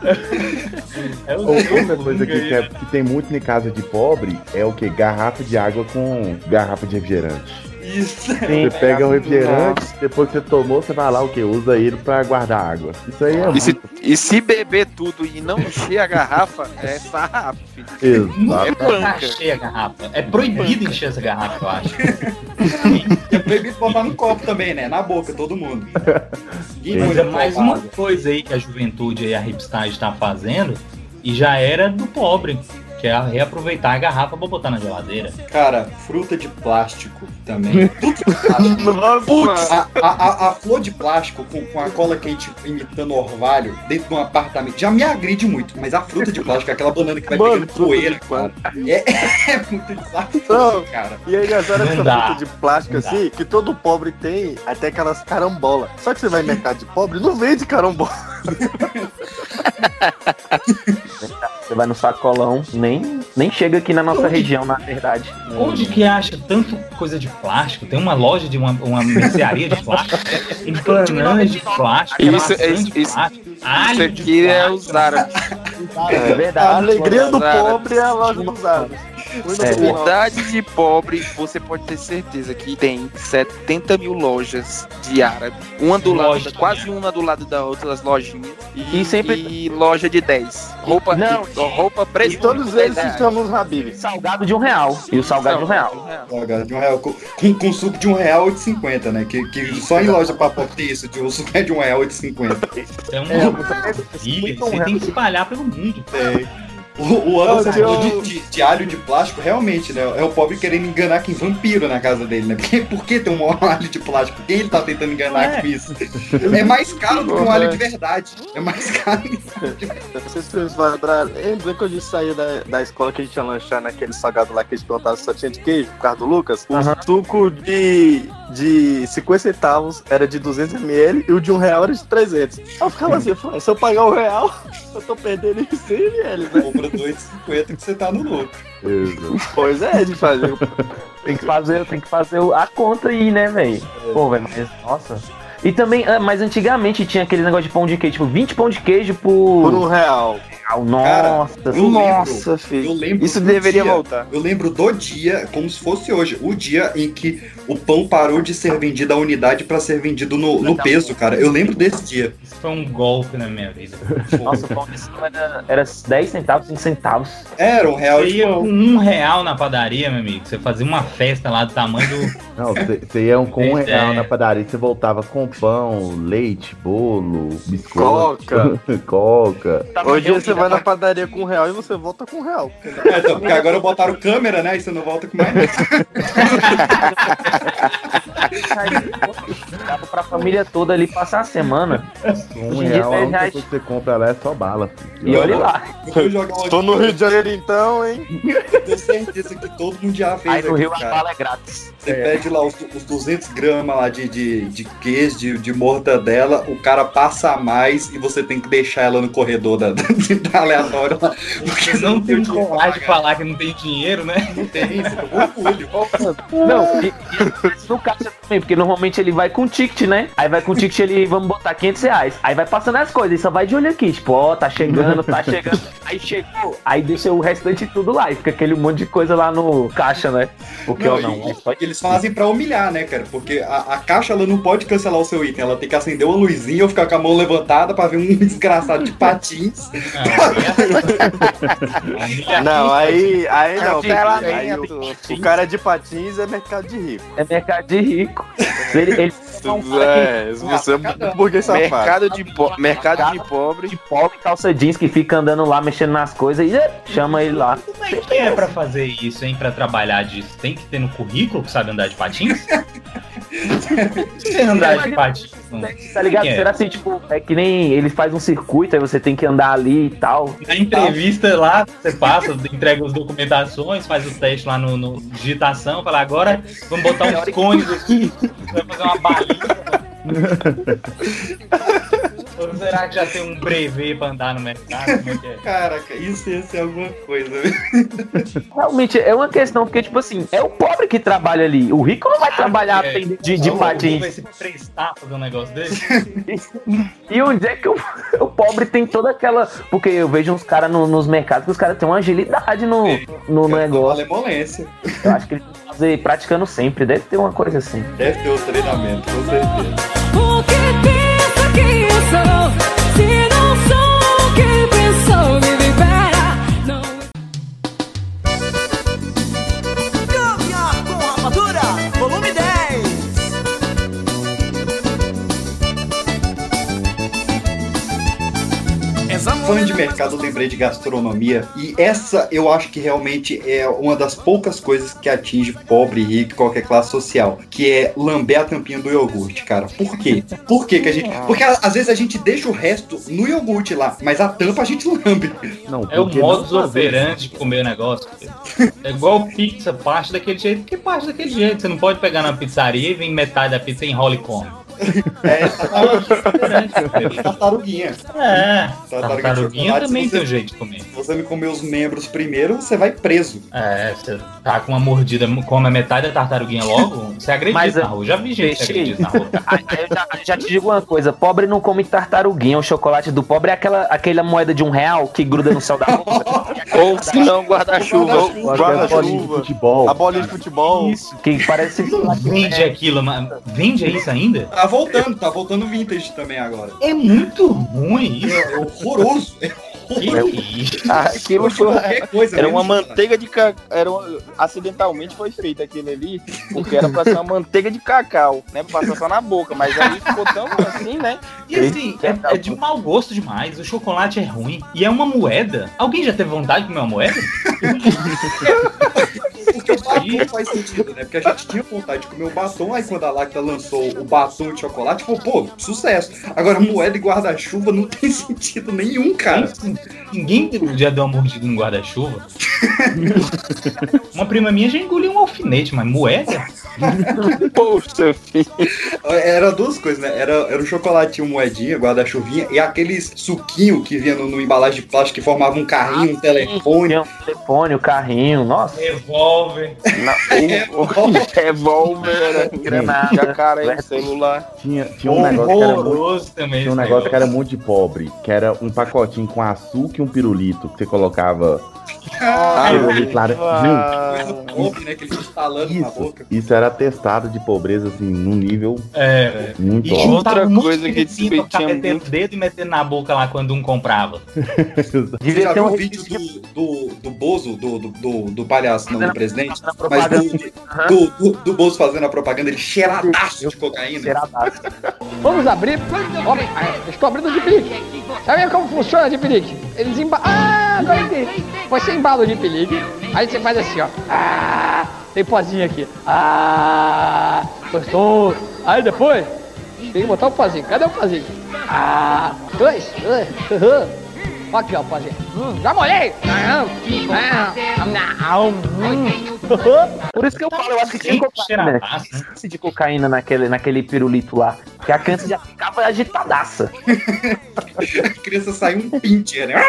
É Outra coisa que, que é- que tem muito em casa de pobre é o que? Garrafa de água com garrafa de refrigerante. Isso. Você pega o refrigerante, depois que você tomou, você vai lá o que? Usa ele pra guardar água. Isso aí é E se, muito. e se beber tudo e não encher a garrafa, é sarrafo, filho. Nunca É tá banca. cheia a garrafa. É proibido encher essa garrafa, eu acho. É proibido botar no copo também, né? Na boca, todo mundo. Manda é mais tomar uma coisa aí que a juventude e a hipstagem está fazendo e já era do pobre. Que é reaproveitar a garrafa pra botar na geladeira. Cara, fruta de plástico também. Tudo de plástico. Nossa! A, a, a- a flor de plástico com, com a cola quente imitando orvalho dentro de um apartamento já me agride muito, mas a fruta de plástico, aquela banana que vai Mano, pegando poeira, cara, é, é muito desastroso, cara. E aí, as horas Não essa dá. fruta de plástico Não dá. assim, que todo pobre tem, até aquelas carambola. Só que você vai em mercado de pobre, não vende carambola. Você vai no sacolão, nem, nem chega aqui na nossa Onde? região, na verdade. Onde que acha tanto coisa de plástico? Tem uma loja de uma, uma mercearia de plástico, tem bananas de plástico, Isso- isso- de isso- plástico, Isso alho de aqui é plástico. os árabes. É verdade. A alegria do pobre é a loja dos árabes. É. Cidade de pobre, você pode ter certeza que tem 70 mil lojas de árabe. Uma do lado, Lojinha. quase uma do lado da outra, as lojinhas. E, E sempre- e loja de 10. Roupa, Não. roupa E todos eles se chamam os Habib. Salgado de um real. E o salgado de um real. Salgado de um real, com, com, suco de um real e de 50, né? Que, que só em loja pra pobre tem isso, de um suco é de um real e de 50. É uma É, maravilha, você tem que espalhar pelo mundo. O, o ano falou eu- de, de, de alho de plástico, realmente, né? É o pobre querendo enganar quem vampiro na casa dele, né? Porque, por que tem um alho de plástico? Quem ele tá tentando enganar É. com isso? É mais caro do que um alho de verdade. É mais caro. Não sei se vocês vão lembrar. Lembra quando a gente saiu da, da escola que a gente ia lanchar naquele salgado lá que a gente perguntava se só tinha de queijo, por causa do Lucas? O Aham. suco de, de 50 centavos era de 200ml e o de um real era de 300. Eu ficava assim, eu falei, se eu pagar um real, eu tô perdendo em 100ml, né? Compra 2,50 que você tá no lucro. Pois é, de fazer. Tem que fazer, tem que fazer a conta aí, né, velho? Pô, velho, mas nossa. E também, ah, mas antigamente tinha aquele negócio de pão de queijo, tipo, 20 pão de queijo por. Por um real. Nossa, eu Nossa, Eu filho. lembro Isso deveria dia- voltar. Eu lembro do dia, como se fosse hoje, o dia em que o pão parou de ser vendido à unidade pra ser vendido no, no peso, cara. Eu lembro desse dia. Isso foi um golpe na minha vida. Nossa, o pão de cima era, era 10 centavos, 5 centavos. Era um real Você de ia pão. com um real na padaria, meu amigo. Você fazia uma festa lá do tamanho do. Não, você ia com um É. real na padaria, você voltava com pão, leite, bolo, biscoito, Coca. coca. Hoje você vai na padaria com um real e você volta com um real. É, então, porque agora botaram câmera, né? E você não volta com mais nada. Dava pra família toda ali passar a semana. Um real, a 10 única coisa que você compra lá é só bala. filho. E olha lá. Tô no Rio de Janeiro então, hein? tenho certeza que todo mundo já fez Aí no aqui, Rio a cara. bala é grátis. Você pede lá os, os 200 gramas lá de, de, de queijo, de, de mortadela, o cara passa a mais e você tem que deixar ela no corredor da, da aleatória lá. Porque Você não tem o dinheiro pra coragem de falar que não tem dinheiro, né? Não tem, você tem orgulho. Não, e, e no caixa também, porque normalmente ele vai com ticket, né? Aí vai com ticket, ele, vamos botar 500 reais. Aí vai passando as coisas, e só vai de olho aqui, tipo, ó, tá chegando, tá chegando. Aí chegou, aí deixa o restante tudo lá, e fica aquele monte de coisa lá no caixa, né? Porque, ó, Não, não, e- é só e eles fazem pra humilhar, né, cara? Porque a, a caixa ela não pode cancelar o seu item, ela tem que acender uma luzinha ou ficar com a mão levantada pra ver um desgraçado de patins. Não, aí, aí não. Pela Aí o, o cara de patins é mercado de rico. é mercado de rico. Ele, ele é um É, você é burguês safado. Mercado de, po mercado de pobre. de pobre, calça jeans, que fica andando lá, mexendo nas coisas, e é, chama ele lá. Como é que é pra fazer isso, hein? Pra trabalhar disso? Tem que ter no currículo que sabe andar de patins? Você andar de patins? não- Tá ligado? Quem é? Será assim, tipo, é que nem eles fazem um circuito, aí você tem que andar ali e tal. Na entrevista lá, você passa, entrega as documentações, faz o teste lá no, no digitação, fala, agora vamos botar uns cones aqui, vai fazer uma balinha. Ou será que já tem um brevet pra andar no mercado? É é? Caraca, isso ia ser alguma coisa. Realmente, é uma questão, porque, tipo assim, é o pobre que trabalha ali. O rico não vai trabalhar É, de, de o povo vai patins. se prestar pra fazer um negócio desse? E onde é que o, o pobre tem toda aquela. Porque eu vejo uns caras no- nos mercados que os caras têm uma agilidade no, no negócio. Malemolência. Eu acho que eles vão fazer praticando sempre. Deve ter uma coisa assim. Deve ter o treinamento, com certeza. O que pensa que eu sou? Fã de mercado, lembrei de gastronomia. E essa eu acho que realmente é uma das poucas coisas que atinge pobre, rico, qualquer classe social. Que é lamber a tampinha do iogurte, cara. Por quê? Por quê que a gente. Porque às vezes a gente deixa o resto no iogurte lá, mas a tampa a gente lambe. Não, É o modus não fazer operandi de comer o negócio. filho. É igual pizza, parte daquele jeito, porque parte daquele jeito. Você não pode pegar na pizzaria e vir metade da pizza em enrola e come. É, tartaruguinha. É, Tartaruga de tartaruguinha chocolate, também tem um jeito de comer. Se você me comer os membros primeiro, você vai preso. É, você tá com uma mordida, come a metade da tartaruguinha logo, você agredido Mas, na rua. Já vi gente agredido na rua. Eu já, já te digo uma coisa, pobre não come tartaruguinha, o chocolate do pobre é aquela, aquela moeda de um real que gruda no céu da boca. Ou se não, guarda-chuva. bolinha de futebol. A bolinha de futebol. Isso, que parece... Vende aquilo, mas vende isso ainda? Tá voltando, tá voltando vintage também agora. É muito ruim isso. É horroroso. É isso? Aquilo foi, Qualquer coisa, era uma manteiga de cacau. Era uma- acidentalmente foi feito aquilo ali, porque era pra ser uma manteiga de cacau, né? Pra passar só na boca, mas aí ficou tão assim, né? E assim, é, é de mau gosto demais. O chocolate é ruim. E é uma moeda. Alguém já teve vontade de comer uma moeda? Porque batom faz sentido, né? Porque a gente tinha vontade de comer o batom, aí quando a Lacta lançou o batom de chocolate, falou, pô, sucesso. Agora, moeda e guarda-chuva não tem sentido nenhum, cara. Ninguém já deu uma mordida no guarda-chuva. uma prima minha já engoliu um alfinete, mas moeda? Poxa, filho. Era duas coisas, né? Era, era o chocolatinho, moedinha, guarda-chuvinha e aqueles suquinho que vinha no, no embalagem de plástico que formava um carrinho, um telefone. Tinha um telefone, o carrinho, nossa. Revólver. Na- o- o- Revólver, Granada. jacaré, celular. Tinha, tinha um negócio que era muito, Horroroso também. tinha um negócio que era muito de pobre, que era um pacotinho com açúcar e um pirulito, que você colocava Ah, pirulito lá. Gente, né? Que ele instalando na isso, boca. isso era atestado de pobreza, assim, num nível É, muito E alto. Outra coisa que tinha metendo muito- o dedo e metendo na boca lá quando um comprava. Você Devia já ter viu um o vídeo do, do, do Bozo, do, do, do, do palhaço, não do presidente? Fazendo a Mas propaganda. do, do, do, do Bozo fazendo a propaganda, ele cheiradaço de cocaína. Cheiradaço. Vamos abrir. Ah, estou abrindo de pelique. Sabe como funciona de pelique? Eles embalam. Ah, agora entendi. Você embala o de pelique. Aí você faz assim, ó. Ah, tem pozinho aqui. Ah, gostoso. Aí depois, tem que botar o pozinho. Cadê o pozinho? Ah, dois. dois. Uhum. Aqui, ó, pozinho. Hum, já molhei. Por isso que eu falo, eu acho que tinha cocaína. Né? Esse de cocaína naquele, naquele pirulito lá. Que a criança já ficava agitadaça. A criança saiu um pincher, né?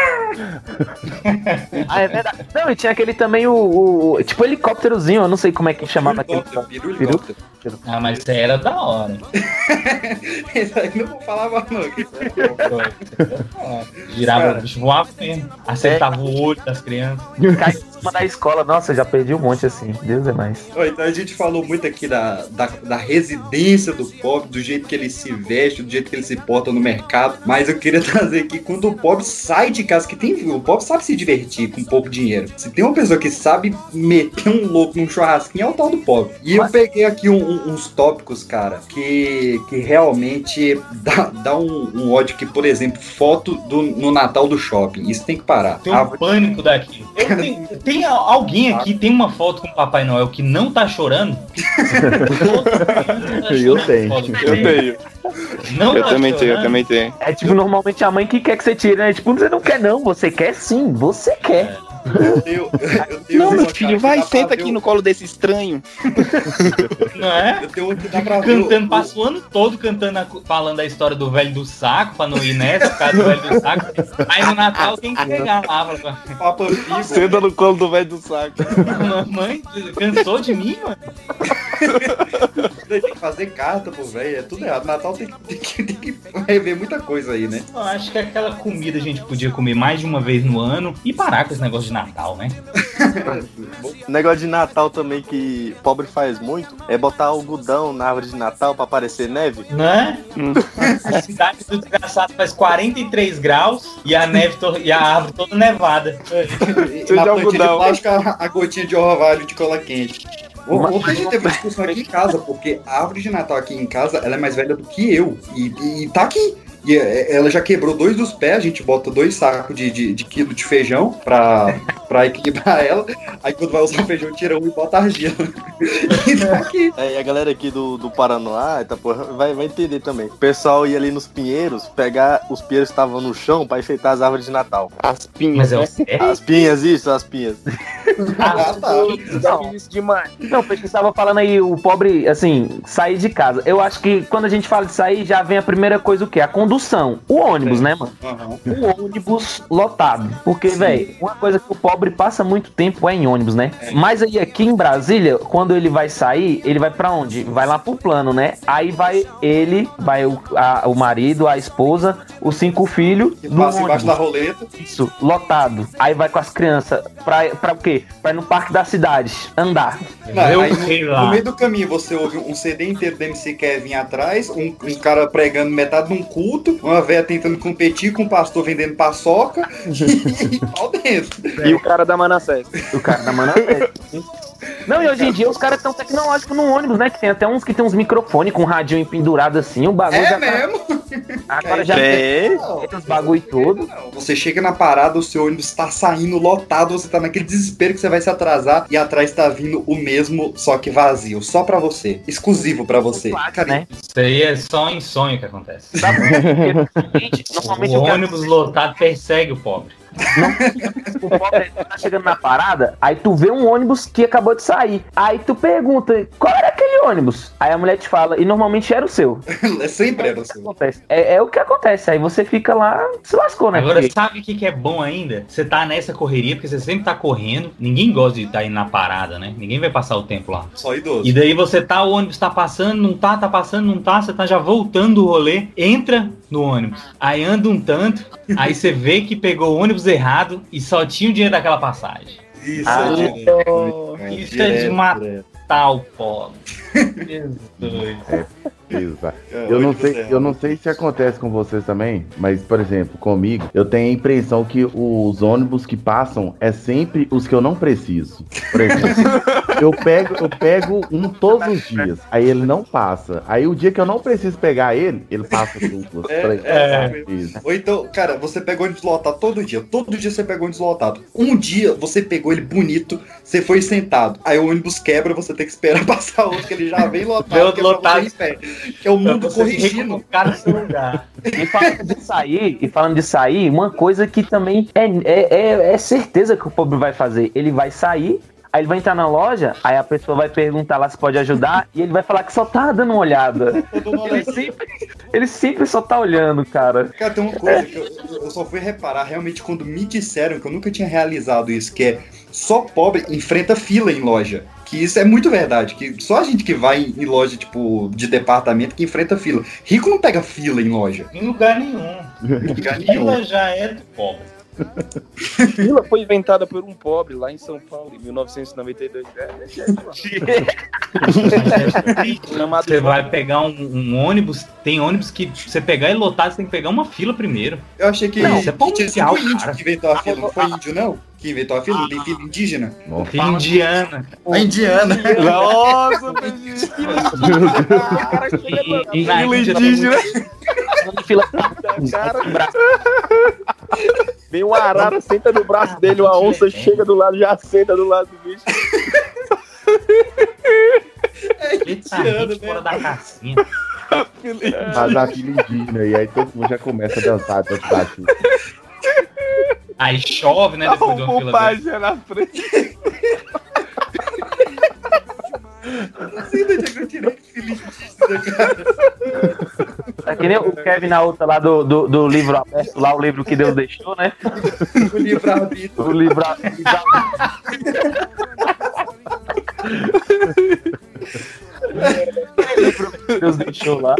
Ah, é verdade. Não, e tinha aquele também, o, o- Tipo helicópterozinho, eu não sei como é que chamava aquele. Helicóptero, helicóptero. Ah, mas isso aí era da hora. Esse aí não vou falar mais não. que isso é. Girava, o bicho voava mesmo. Acertava o olho das crianças. Cai cima da escola. Nossa, já perdi um monte assim. Deus é mais. Então a gente falou muito aqui da, da, da residência do pobre, do jeito que ele se veste, do jeito que ele se porta no mercado. Mas eu queria trazer aqui quando o pobre sai de casa, que tem. O pobre sabe se divertir com pouco dinheiro. Se tem uma pessoa que sabe meter um louco num churrasquinho, é o tal do pobre. E eu peguei aqui um- um- uns tópicos, cara, que, que realmente dá, dá um, um ódio que, por exemplo, foto do, no Natal do shopping. Isso tem que parar. Tem um pânico daqui. Eu tenho- tem alguém aqui, tem uma foto com o Papai Noel que não tá chorando? Eu tenho. Eu tenho. Não Eu tá também tenho, eu chorando? também tenho. É tipo, normalmente a mãe que quer que você tire, né? Tipo, você não quer não, você quer sim, você quer. Eu tenho, eu tenho Não, meu filho, vai, senta aqui o- no colo desse estranho. Não é? Eu tenho uma que dá pra ver o- Cantando, passa o ano todo cantando, a- falando a história do velho do saco, pra não ir nessa, por causa do velho do saco. Aí no Natal tem que pegar lá. pra- Papa. Senta no colo do velho do saco. Mamãe, cansou de mim, mano? Tem que fazer carta pro velho, é tudo errado. Natal tem que, tem que, tem que rever muita coisa aí, né? Eu acho que aquela comida a gente podia comer mais de uma vez no ano e parar com esse negócio de Natal, né? Negócio de Natal também que pobre faz muito é botar algodão na árvore de Natal pra parecer neve. Né? A cidade do desgraçado faz 43 graus e a neve to- e a árvore toda nevada. E na plantinha de plástico, a, a gotinha de orvalho de cola quente. Ontem a gente teve uma discussão aqui em casa, porque a árvore de Natal aqui em casa ela é mais velha do que eu. E, e tá aqui. E é, ela já quebrou dois dos pés, a gente bota dois sacos de, de, de quilo de feijão pra, pra equilibrar ela. Aí quando vai usar o feijão, tira um e bota argila. E tá aqui. É, e a galera aqui do, do Paraná tá, porra, vai, vai entender também. O pessoal ia ali nos pinheiros, pegar os pinheiros que estavam no chão pra enfeitar as árvores de Natal. As pinhas, Mas é o né? As pinhas, isso, as pinhas. Ah, tá. Já vi isso demais. Não, porque você tava falando aí, o pobre, assim, sair de casa. Eu acho que quando a gente fala de sair, já vem a primeira coisa o quê? A condução. O ônibus, né, mano? Aham. O ônibus lotado. Porque, velho, uma coisa que o pobre passa muito tempo é em ônibus, né? Mas aí aqui em Brasília, quando ele vai sair, ele vai pra onde? Vai lá pro plano, né? Aí vai ele, vai o, a- o marido, a esposa, os cinco filhos Que passa embaixo da roleta. Isso, lotado. Aí vai com as crianças pra, pra o quê? Pra ir no parque das cidades, andar. Não, Eu aí sei no, lá. no meio do caminho você ouve um CD inteiro do MC Kevin atrás, um, um cara pregando metade de um culto, uma véia tentando competir com um pastor vendendo paçoca e pau dentro. E o cara da Manassés. O cara da Manassés. Não, e hoje em dia os caras tão tecnológicos no ônibus, né? Que tem até uns que tem uns microfones com radinho pendurado assim, o bagulho É já tá- mesmo? Agora já Tem. tem os bagulho todo. Você chega na parada, o seu ônibus tá saindo lotado, você tá naquele desespero que você vai se atrasar e atrás tá vindo o mesmo, só que vazio, só pra você, exclusivo pra você. Cara, né? Isso aí é só em sonho que acontece. Por quê? Porque, gente, normalmente O ônibus lotado persegue o pobre. o pobre tá chegando na parada, aí tu vê um ônibus que acabou de sair. Aí tu pergunta, qual era aquele ônibus? Aí a mulher te fala, e normalmente era o seu. é sempre era assim. Acontece. É, é o que acontece. Aí você fica lá, se lascou, né? Agora, Porque- sabe o que, que é bom ainda? Você tá nessa correria, porque você sempre tá correndo. Ninguém gosta de estar indo na parada, né? Ninguém vai passar o tempo lá. Só idoso. E daí você tá, o ônibus tá passando, não tá, tá passando, não tá, você tá já voltando do rolê, entra no ônibus. Aí anda um tanto, aí você vê que pegou o ônibus errado e só tinha o dinheiro daquela passagem. Isso, Ah, é direto. Isso é de matar o pobre. Jesus. Exato. É, Eu não, sei, eu não sei se acontece com vocês também, mas, por exemplo, comigo, eu tenho a impressão que os ônibus que passam é sempre os que eu não preciso. Por exemplo, eu pego, eu pego um todos os dias, aí ele não passa. Aí o dia que eu não preciso pegar ele, ele passa duas, É, três, é. quatro vezes. Ou então, cara, você pegou ônibus lotado todo dia. Todo dia você pegou ônibus lotado. Um dia você pegou ele bonito, você foi sentado. Aí o ônibus quebra, você tem que esperar passar outro, que ele já vem lotado. Que é lotado. você é o mundo corrigindo. recolocar no seu lugar. E falando de sair, e falando de sair, uma coisa que também é, é, é, é certeza que o pobre vai fazer. Ele vai sair, aí ele vai entrar na loja, aí a pessoa vai perguntar lá se pode ajudar, e ele vai falar que só tá dando uma olhada. Ele sempre, ele sempre só tá olhando, cara. Cara, tem uma coisa que eu, eu só fui reparar realmente quando me disseram que eu nunca tinha realizado isso, que é só pobre enfrenta fila em loja. Que isso é muito verdade, que só a gente que vai em loja, tipo, de departamento que enfrenta fila. Rico não pega fila em loja. Em lugar nenhum. Lugar nenhum. Fila já é do pobre. Fila foi inventada por um pobre lá em São Paulo, em 1992. É, eu Chamado Você vai pegar um, um ônibus, tem ônibus que você pegar e lotar, você tem que pegar uma fila primeiro. Eu achei que, Não, isso é que tinha sido o índio cara. que inventou a fila. Não foi índio, não? Que inventou a fila? Não tem fila indígena? Fila indiana. A indiana. Nossa, Fila indígena. fila Cara, vem uma arara, senta no braço dele, uma onça chega do lado, já senta do lado do bicho. Eita, gente fora da casinha. Faz a fila indígena, e aí todo mundo já começa a dançar, dançar assim. Aí chove, né? Depois de uma O fila na frente. Não sei de onde é eu tirei fila indígena, cara. É que nem o Kevin na outra lá do, do, do livro aberto, lá o livro que Deus deixou, né? O livro-arbítrio. O livro que Deus deixou lá.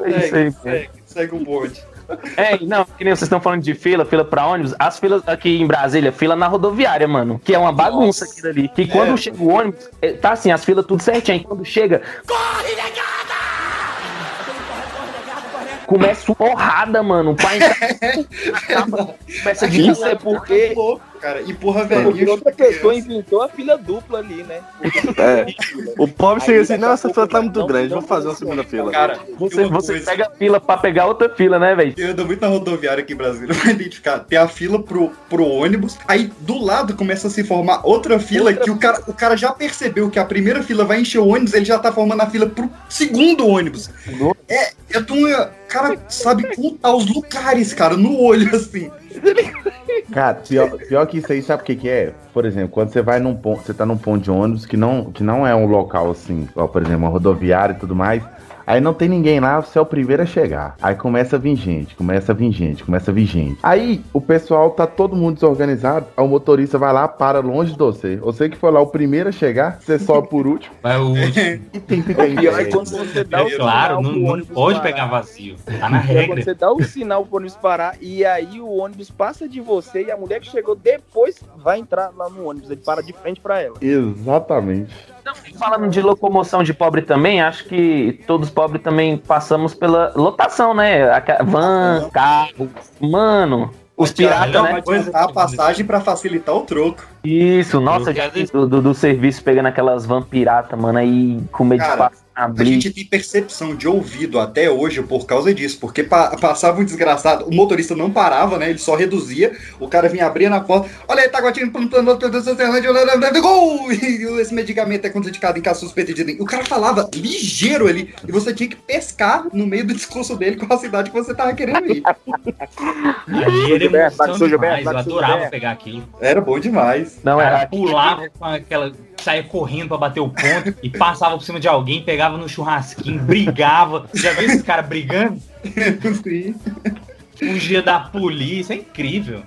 É isso aí, Segue, segue, segue o bonde. É, não, que nem vocês estão falando de fila, fila pra ônibus. As filas aqui em Brasília, fila na rodoviária, mano. Que é uma bagunça aquilo ali. Que quando É. chega o ônibus, é, tá assim, as filas tudo certinho. Aí quando chega. Começa uma porrada, mano. Pra entrar. Começa de Isso é porque Louco, cara. Empurra porque velhinho. outra pessoa inventou a fila dupla ali, né? É. O pobre chega assim, a não, essa pouco fila tá muito grande, vou fazer uma segunda fila. Cara, Você, você pega a fila pra pegar outra fila, né, velho? Eu ando muito na rodoviária aqui em Brasília pra identificar. Tem a fila pro, pro ônibus, aí do lado começa a se formar outra fila que o cara, o cara já percebeu que a primeira fila vai encher o ônibus, ele já tá formando a fila pro segundo ônibus. É, é uma. O cara sabe contar os lugares, cara, no olho, assim. Cara, pior, pior que isso aí, sabe o que, que é? Por exemplo, quando você vai num ponto, você tá num ponto de ônibus que não, que não é um local assim, igual, por exemplo, uma rodoviária e tudo mais. Aí não tem ninguém lá, você é o primeiro a chegar. Aí começa a vir gente, começa a vir gente, começa a vir gente. Aí o pessoal tá todo mundo desorganizado, aí o motorista vai lá, para longe de você. Você que foi lá o primeiro a chegar, você sobe por último. Vai o último. E tem que em pior é quando você dá o É claro, sinal não, pro não ônibus pode parar. pegar vazio. Tá na É quando regra. você dá o sinal pro ônibus parar e aí o ônibus passa de você e a mulher que chegou depois vai entrar lá no ônibus. Ele para de frente pra ela. Exatamente. Não, falando de locomoção de pobre também, acho que todos pobres também passamos pela lotação, né? Van, carro, mano. Os piratas, né? a passagem pra facilitar o troco. Isso, nossa, já do, do, do serviço pegando aquelas van pirata, mano, aí com medo de Cara, A gente tem percepção de ouvido até hoje por causa disso, porque pa- passava um desgraçado, o motorista não parava, né? Ele só reduzia, o cara vinha abrir na porta, olha aí, tá guatinho, plantando, gol! E esse medicamento é contraindicado em caso suspeito de. O cara falava ligeiro ali, e você tinha que pescar no meio do discurso dele com a cidade que você tava querendo ir. Ali era Gilberto, demais. Eu adorava pegar aquilo. Era bom demais. Não, era pulava com aquela. Saía correndo pra bater o ponto e passava por cima de alguém, pegava no churrasquinho, brigava. Já viu esse cara brigando? Sim. Fugia da polícia, é incrível.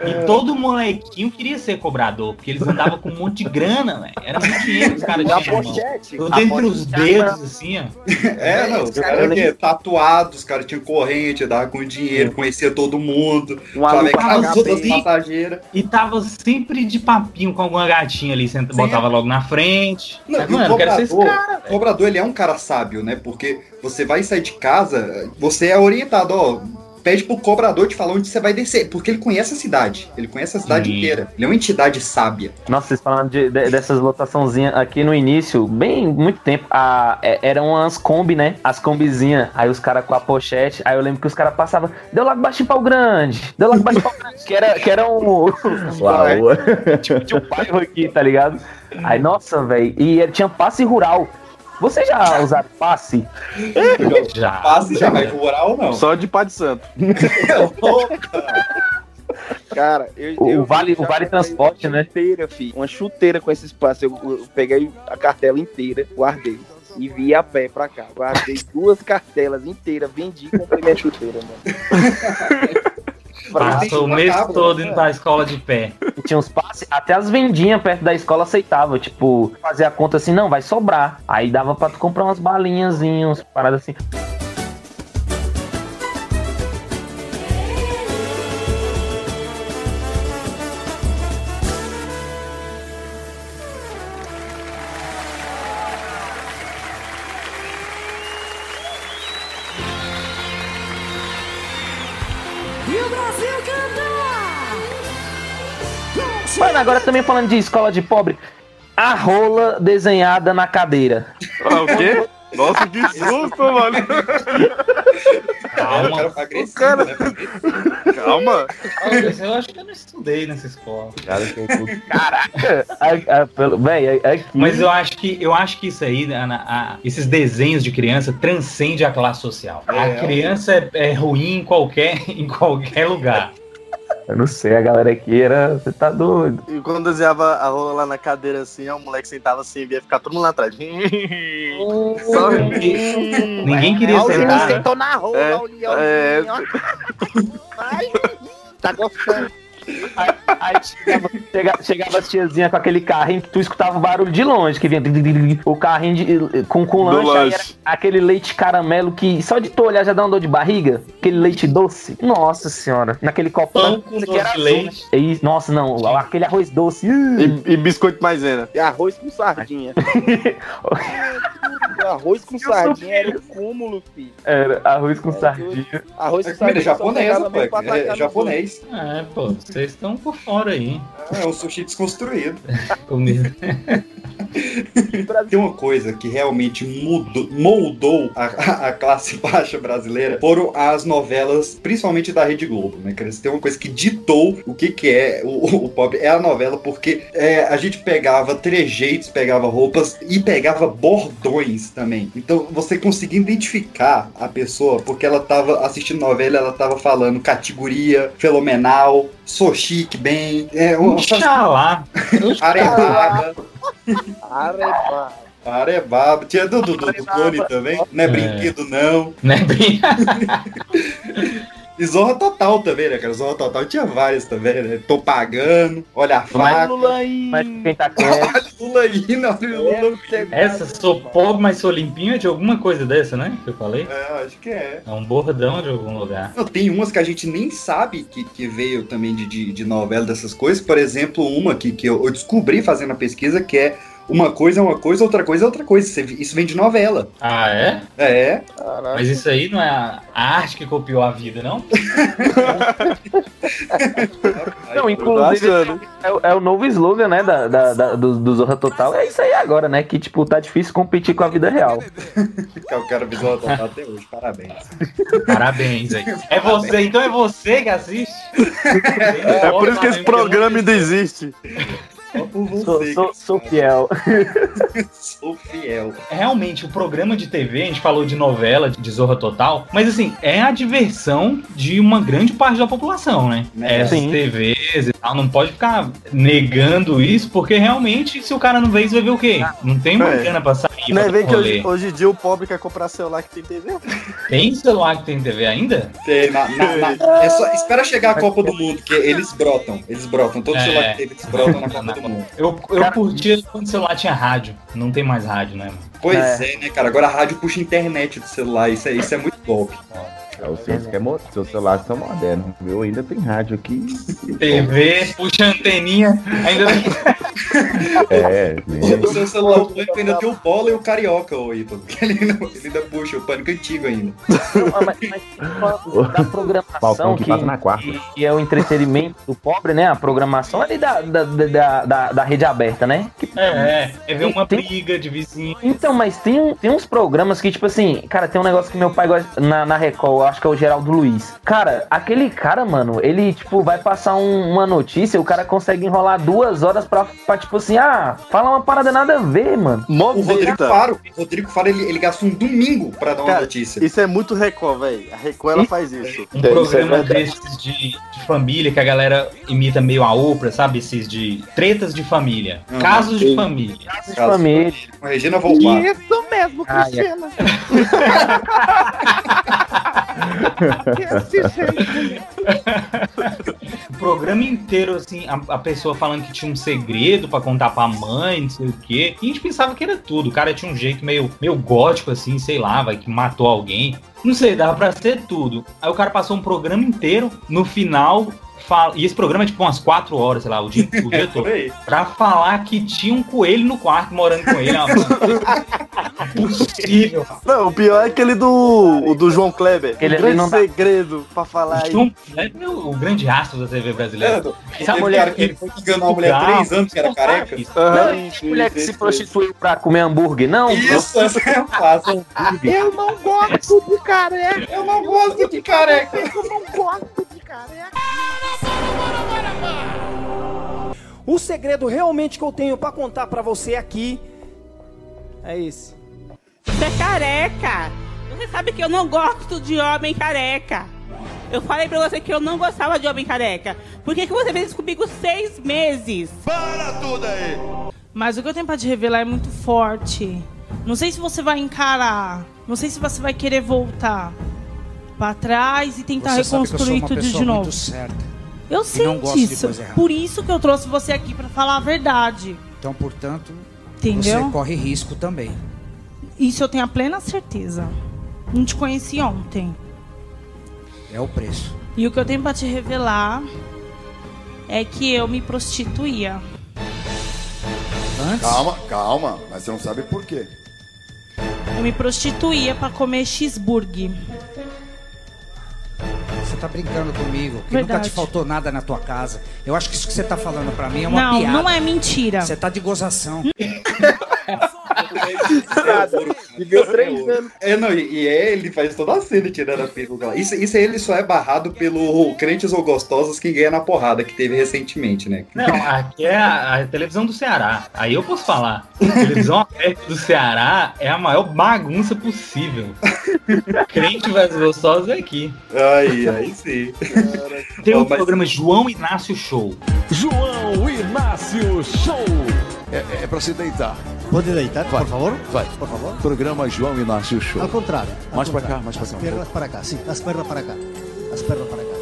E todo molequinho queria ser cobrador, porque eles andavam com um monte de grana, velho. Era muito dinheiro os caras tinham. Tudo entre os dedos, assim, ó. É, não, os caras eram o quê? tatuados, os caras tinham corrente, dava com dinheiro, conhecia todo mundo, Um sabia que as outras passageiras. E tava sempre de papinho com alguma gatinha ali, senta, botava logo na frente. Não, Mas, o mano, eu quero ser esse cobrador, cara, o cobrador, ele é um cara sábio, né? Porque você vai sair de casa, você é orientado, ó. Pede pro cobrador te falar onde você vai descer, porque ele conhece a cidade. Ele conhece a cidade Sim. inteira. Ele é uma entidade sábia. Nossa, vocês falando de, de- dessas lotaçãozinhas aqui no início, bem muito tempo, a, é- eram umas Kombi, né? As Kombizinhas. Aí os caras com a pochete. Aí eu lembro que os caras passavam, deu lá baixo pau grande, deu lá baixo pau grande, que era, que era um. Uau. tipo, tinha um bairro aqui, tá ligado? Aí, nossa, velho. E ele tinha passe rural. Vocês já usaram passe? Já. Passe já vai rural ou não? Só de Pai de Santo. Cara, eu, O eu vale- o vale transporte, uma né? Chuteira, filho. Uma chuteira com esse espaço. Eu, eu peguei a cartela inteira, guardei. E vi a pé pra cá. Guardei duas cartelas inteiras, vendi e comprei minha chuteira, mano. Passou o mês todo indo pra escola de pé. E tinha uns passes, até as vendinhas perto da escola aceitavam. Tipo, fazer a conta assim, não, vai sobrar. Aí dava pra tu comprar umas balinhas, umas paradas assim. Agora também falando de escola de pobre, a rola desenhada na cadeira. Ah, o quê? Nossa, que susto, mano. Calma. cara agressivo, cara- né? Calma. Eu acho que eu não estudei nessa escola. Cara, eu tô- Caraca! A- a- pelo- Véi, a- aqui. Mas eu acho que eu acho que isso aí, né, a- esses desenhos de criança transcende a classe social. É, a criança é, é ruim em qualquer, em qualquer lugar. Eu não sei, a galera aqui era. Você tá doido. E quando desenhava a rola lá na cadeira assim, ó, o moleque sentava assim, ia ficar todo mundo lá atrás. Só Ninguém queria sentar. né? na rola, É, é. Ai, tá gostando. Aí, aí chegava, chega- chegava as tiazinhas com aquele carrinho que tu escutava o barulho de longe, que vinha o carrinho de- com, com lanche, aí lanche. era aquele leite caramelo que só de tu olhar já dá uma dor de barriga, aquele leite doce. Nossa senhora, naquele Pão com que doce era de azul, leite. né? E, nossa, não, aquele arroz doce. E, e biscoito maisena. E arroz com sardinha. arroz com sardinha era o cúmulo, filho. Era arroz com sardinha. Arroz com É comida sardinha japonesa, pegava pô. É japonês. É, pô, vocês estão por fora aí. É um sushi desconstruído. Comida. Tem uma coisa que realmente mudou, moldou a, a- a classe baixa brasileira foram as novelas, principalmente da Rede Globo, né, cara? Tem uma coisa que ditou o que, que é o, o pop, é a novela, porque é, a gente pegava trejeitos, pegava roupas e pegava bordões também. Então você conseguia identificar a pessoa porque ela tava assistindo novela, ela tava falando categoria, fenomenal, sou chique, bem, é, Oxalá. arebaba. Areba. Arebaba. Tinha do, do, do, do clone também. Não é brinquedo, não. Não é bem... E Zorra Total também, né, cara? Zorra Total tinha várias também, né? Tô pagando, olha a faca. Lula aí. Mas quem tá Lula aí, não, Lula. Essa, sou pobre, mas sou limpinho, é de alguma coisa dessa, né? Que eu falei. É, acho que é. É um bordão de algum lugar. Não, Tem umas que a gente nem sabe que, que veio também de, de, de novela dessas coisas. Por exemplo, uma que, que eu, eu descobri fazendo a pesquisa que é uma coisa é uma coisa, outra coisa é outra coisa. Isso- vem de novela. Ah, é? É. Mas isso aí não é a arte que copiou a vida, não? Não, inclusive é, o- é o novo slogan, né, da, da- da- do, do Zorra Total. É isso aí agora, né? Que, tipo, tá difícil competir com a vida real. Que é o cara visual total até hoje. Parabéns. Parabéns aí. É você, então é você que assiste? É por isso que esse programa ainda existe. Só por Sou, você. sou, sou fiel. Sou fiel. Realmente, o programa de TV, a gente falou de novela, de Zorra Total, mas assim, é a diversão de uma grande parte da população, né? Né? Essas Sim. TVs e tal, não pode ficar negando isso, porque realmente, se o cara não vê isso, vai ver o quê? Não tem uma É. grana pra sair. Não é ver que hoje, hoje em dia o pobre quer comprar celular que tem TV? Tem celular que tem TV ainda? Tem, na- na- na- é só- espera chegar a Copa do Mundo, que eles brotam. Eles brotam. Todo É. celular que teve, eles brotam na Copa Eu, eu curtia quando o celular tinha rádio. Não tem mais rádio, né? mano? Pois é. né, cara? Agora a rádio puxa internet do celular. Isso é, isso é muito golpe. É, o seu, que é mo- seu celular são modernos. O meu ainda tem rádio aqui. TV, puxa anteninha, ainda É, né? O seu celular o pânico ainda tem o bola e o carioca, ô Ítalo. que Ele, não- ele ainda puxa o pânico antigo ainda. Não, mas, mas falando da programação que que, passa na quarta. que- é o entretenimento do pobre, né? A programação ali da, da, da, da, da rede aberta, né? Que- É, é. É ver uma Tem- briga de vizinho. Então, mas tem, tem uns programas que, tipo assim, cara, tem um negócio que meu pai gosta na, na Record, eu acho que é o Geraldo Luiz. Cara, aquele cara, mano, ele, tipo, vai passar um- uma notícia, o cara consegue enrolar duas horas pra, pra, tipo assim, ah, fala uma parada nada a ver, mano. Mó O Rodrigo. Faro, o Rodrigo Faro, ele, ele gasta um domingo pra dar uma Cara, notícia. Isso é muito Record, velho. A Record ela faz isso. Um É, isso é programa verdade. desses de, de família que a galera imita meio a Oprah, sabe? Esses de tretas de família. Uhum. Casos de família. Casos de família. Com a Regina Volpato. Isso mesmo, Cristina. O programa inteiro, assim, a, a pessoa falando que tinha um segredo pra contar pra mãe, não sei o quê. E a gente pensava que era tudo. O cara tinha um jeito meio, meio gótico, assim, sei lá, vai, que matou alguém. Não sei, dava pra ser tudo. Aí o cara passou um programa inteiro, no final. Fala, e esse programa é tipo umas 4 horas, sei lá, o dia, o dia todo. Por aí. Pra falar que tinha um coelho no quarto morando com ele. É Impossível. Não, o pior é aquele do, o do João Kleber. Ele um ali grande não dá- segredo pra falar aí. John Kleber é o grande astro da TV brasileira. Esse Essa mulher que ele foi enganou uma mulher há três anos que era careca. Não, a mulher que se prostituiu pra comer hambúrguer, não? Isso, essa é a fácil. Eu não gosto de careca. Eu não gosto de careca. Eu não gosto de careca. O segredo realmente que eu tenho pra contar pra você aqui é esse. Você é careca. Você sabe que eu não gosto de homem careca. Eu falei pra você que eu não gostava de homem careca. Por que, que você fez isso comigo seis meses? Mas o que eu tenho pra te revelar é muito forte. Não sei se você vai encarar. Não sei se você vai querer voltar pra trás e tentar Você sabe que eu sou reconstruir uma tudo de novo. muito certa. Eu sei disso. coisa errada. Por isso que eu trouxe você aqui pra falar a verdade. Então, portanto, Entendeu? você corre risco também. Isso eu tenho a plena certeza. Não te conheci ontem. É o preço. E o que eu tenho pra te revelar é que eu me prostituía. Antes, Calma, calma, mas você não sabe por quê. Eu me prostituía pra comer cheeseburger. Tá brincando comigo, que nunca Verdade. te faltou nada na tua casa. Eu acho que isso que você tá falando pra mim é uma Não, piada. não é mentira. Você tá de gozação. Viveu três anos. É, não, e, e é, ele faz toda a cena tirando a peruca lá. Isso, isso aí ele só é barrado pelo Crentes ou Gostosos que ganha na porrada, que teve recentemente, né? Não, aqui é a, a televisão do Ceará. Aí eu posso falar. A televisão aberta do Ceará é a maior bagunça possível. Crente versus gostoso é aqui. Aí, aí sim. Tem o Ó, mas- programa João Inácio Show. João Inácio Show. É, é pra se deitar. Pode deitar, Vai. por favor? Vai. Por favor. Programa João Inácio Show. Ao contrário. ao Mais pra contrário. cá, mais pra As cá. um pernas para cá, sim. As pernas para cá. As pernas para cá.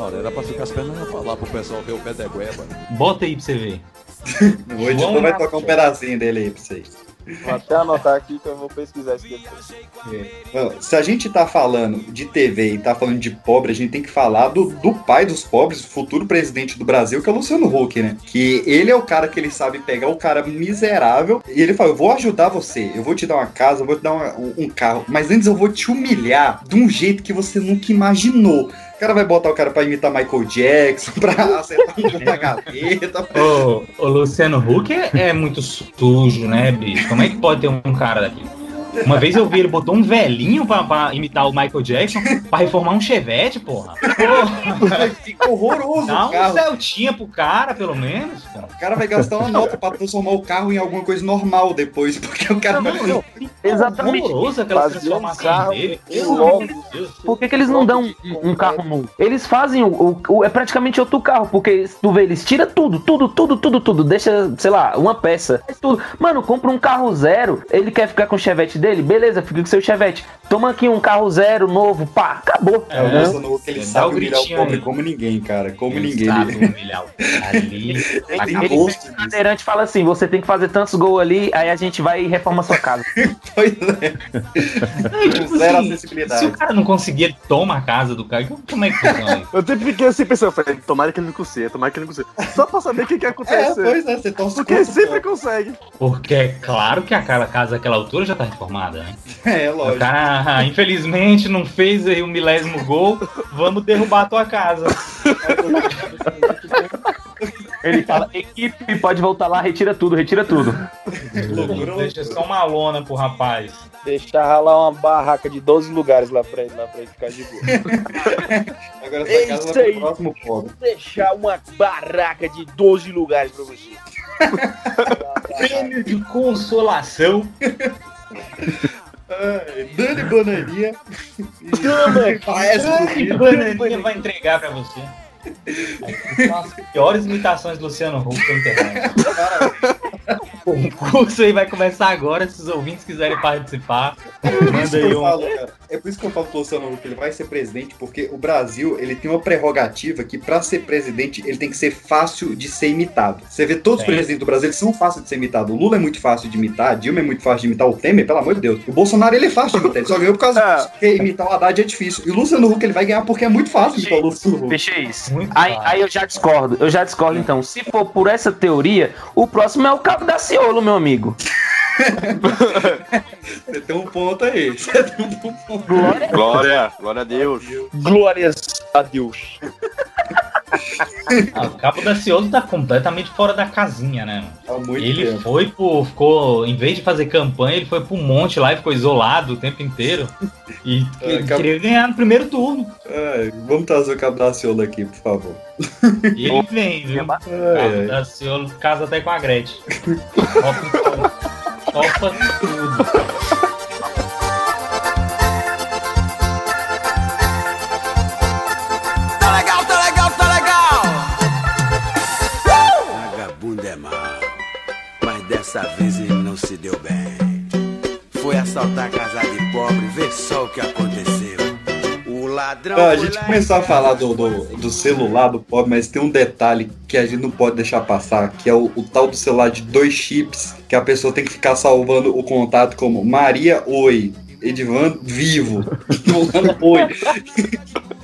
Olha, era pra ficar as pernas pra lá pro pessoal ver o pé da gueba. Bota aí pra você ver. O editor vai tocar um pedacinho dele aí pra vocês. Vou até anotar aqui que eu vou pesquisar isso depois. Bom, Se a gente tá falando de TV e tá falando de pobre, a gente tem que falar do, do pai dos pobres, futuro presidente do Brasil, que é o Luciano Huck, né? Que ele é o cara que ele sabe pegar o cara miserável e ele fala: Eu vou ajudar você, eu vou te dar uma casa, eu vou te dar uma- um, um carro, mas antes eu vou te humilhar de um jeito que você nunca imaginou. O cara vai botar o cara pra imitar Michael Jackson, pra acertar um na gaveta. Ô, o Luciano Huck é, é muito sujo, né, bicho? Como é que pode ter um cara daqui? Uma vez eu vi ele botou um velhinho pra, pra imitar o Michael Jackson pra reformar um chevette, porra. Porra. Ficou horroroso Dá um carro. Celtinha pro cara, pelo menos. O cara vai gastar uma nota pra transformar o carro em alguma coisa normal depois, porque o cara vai. Exatamente. Horroroso aquela Fazia um transformação carro dele. logo. Por que, que eles não dão um, um carro novo? Eles fazem o, o- o- É praticamente outro carro, porque se tu vê, eles tiram tudo, tudo, tudo, tudo, tudo. Deixa, sei lá, uma peça. Faz tudo. Mano, compra um carro zero. Ele quer ficar com o chevette dele? Beleza, fica com seu chevette. Toma aqui um carro zero novo, pá, acabou. É, o Né? Luciano Huck, ele sabe o humilhar o gritinho pobre aí. como ninguém, cara. Como Ele ninguém. sabe Ele- humilhar o cara ali. Ele O cadeirante fala assim: você tem que fazer tantos gols ali, aí a gente vai e reforma a sua casa. Pois é. Não, tipo Zero assim, acessibilidade. Se o cara não conseguir, toma a casa do cara. Como é que funciona? Eu sempre fiquei assim pensando, falei, tomara que ele não consiga, tomara que ele não consiga. Só pra saber o que, que ia É, pois é, você torce Porque sempre consegue. Porque é claro que aquela casa daquela altura já tá reformada, né? É, O lógico. cara, ah, infelizmente, não fez aí o milésimo gol, vamos derrubar a tua casa. Ele fala: equipe, pode voltar lá, retira tudo, retira tudo. Deixa só uma lona pro rapaz. Deixar ralar uma barraca de 12 lugares lá pra ele, lá pra ele ficar de boa. Agora É essa casa isso vai aí. pro próximo pobre. Deixar uma barraca de 12 lugares pra você. Prêmio de consolação. Ai, Dani Parece Dani. Bananinha vai entregar pra você. São as piores imitações do Luciano Huck da internet. O curso aí vai começar agora, se os ouvintes quiserem participar. É por isso Manda que aí eu um. falo. É por isso que eu falo pro Luciano Huck, ele vai ser presidente, porque o Brasil, ele tem uma prerrogativa que pra ser presidente, ele tem que ser fácil de ser imitado. Você vê todos os Tem. presidentes do Brasil, eles são fáceis de ser imitados. O Lula é muito fácil de imitar, a Dilma é muito fácil de imitar, o Temer, pelo amor de Deus. O Bolsonaro, ele é fácil de imitar, ele só ganhou por causa É. disso, porque imitar o Haddad é difícil. E o Luciano Huck, ele vai ganhar porque é muito fácil imitar o Luciano Huck. Isso. Muito Aí, aí eu já discordo, eu já discordo então. Se for por essa teoria, o próximo é o Cabo da Ciolo, meu amigo. Você tem um ponto aí. Você tem um ponto. Glória, glória a Deus. Glórias a Deus. Ah, o Cabo da Ciolo tá completamente fora da casinha, né? mano? Há muito Ele tempo. foi pro. Ficou. Em vez de fazer campanha, ele foi pro monte lá e ficou isolado o tempo inteiro. E É, que- Cabo- queria ganhar no primeiro turno. Ai, vamos trazer o Cabo da Ciolo aqui, por favor. E ele vem, viu? Cabo Ai, ai. da Ciolo casa até com a Gretchen. Topa, topa tudo. Dessa vez ele não se deu bem. Foi assaltar a casa de pobre, vê só o que aconteceu. O ladrão. Ah, a gente começou a falar do, do, do celular do pobre, mas tem um detalhe que a gente não pode deixar passar, que é o, o tal do celular de dois chips, que a pessoa tem que ficar salvando o contato como Maria Oi, Edvan Vivo, Fulano Oi.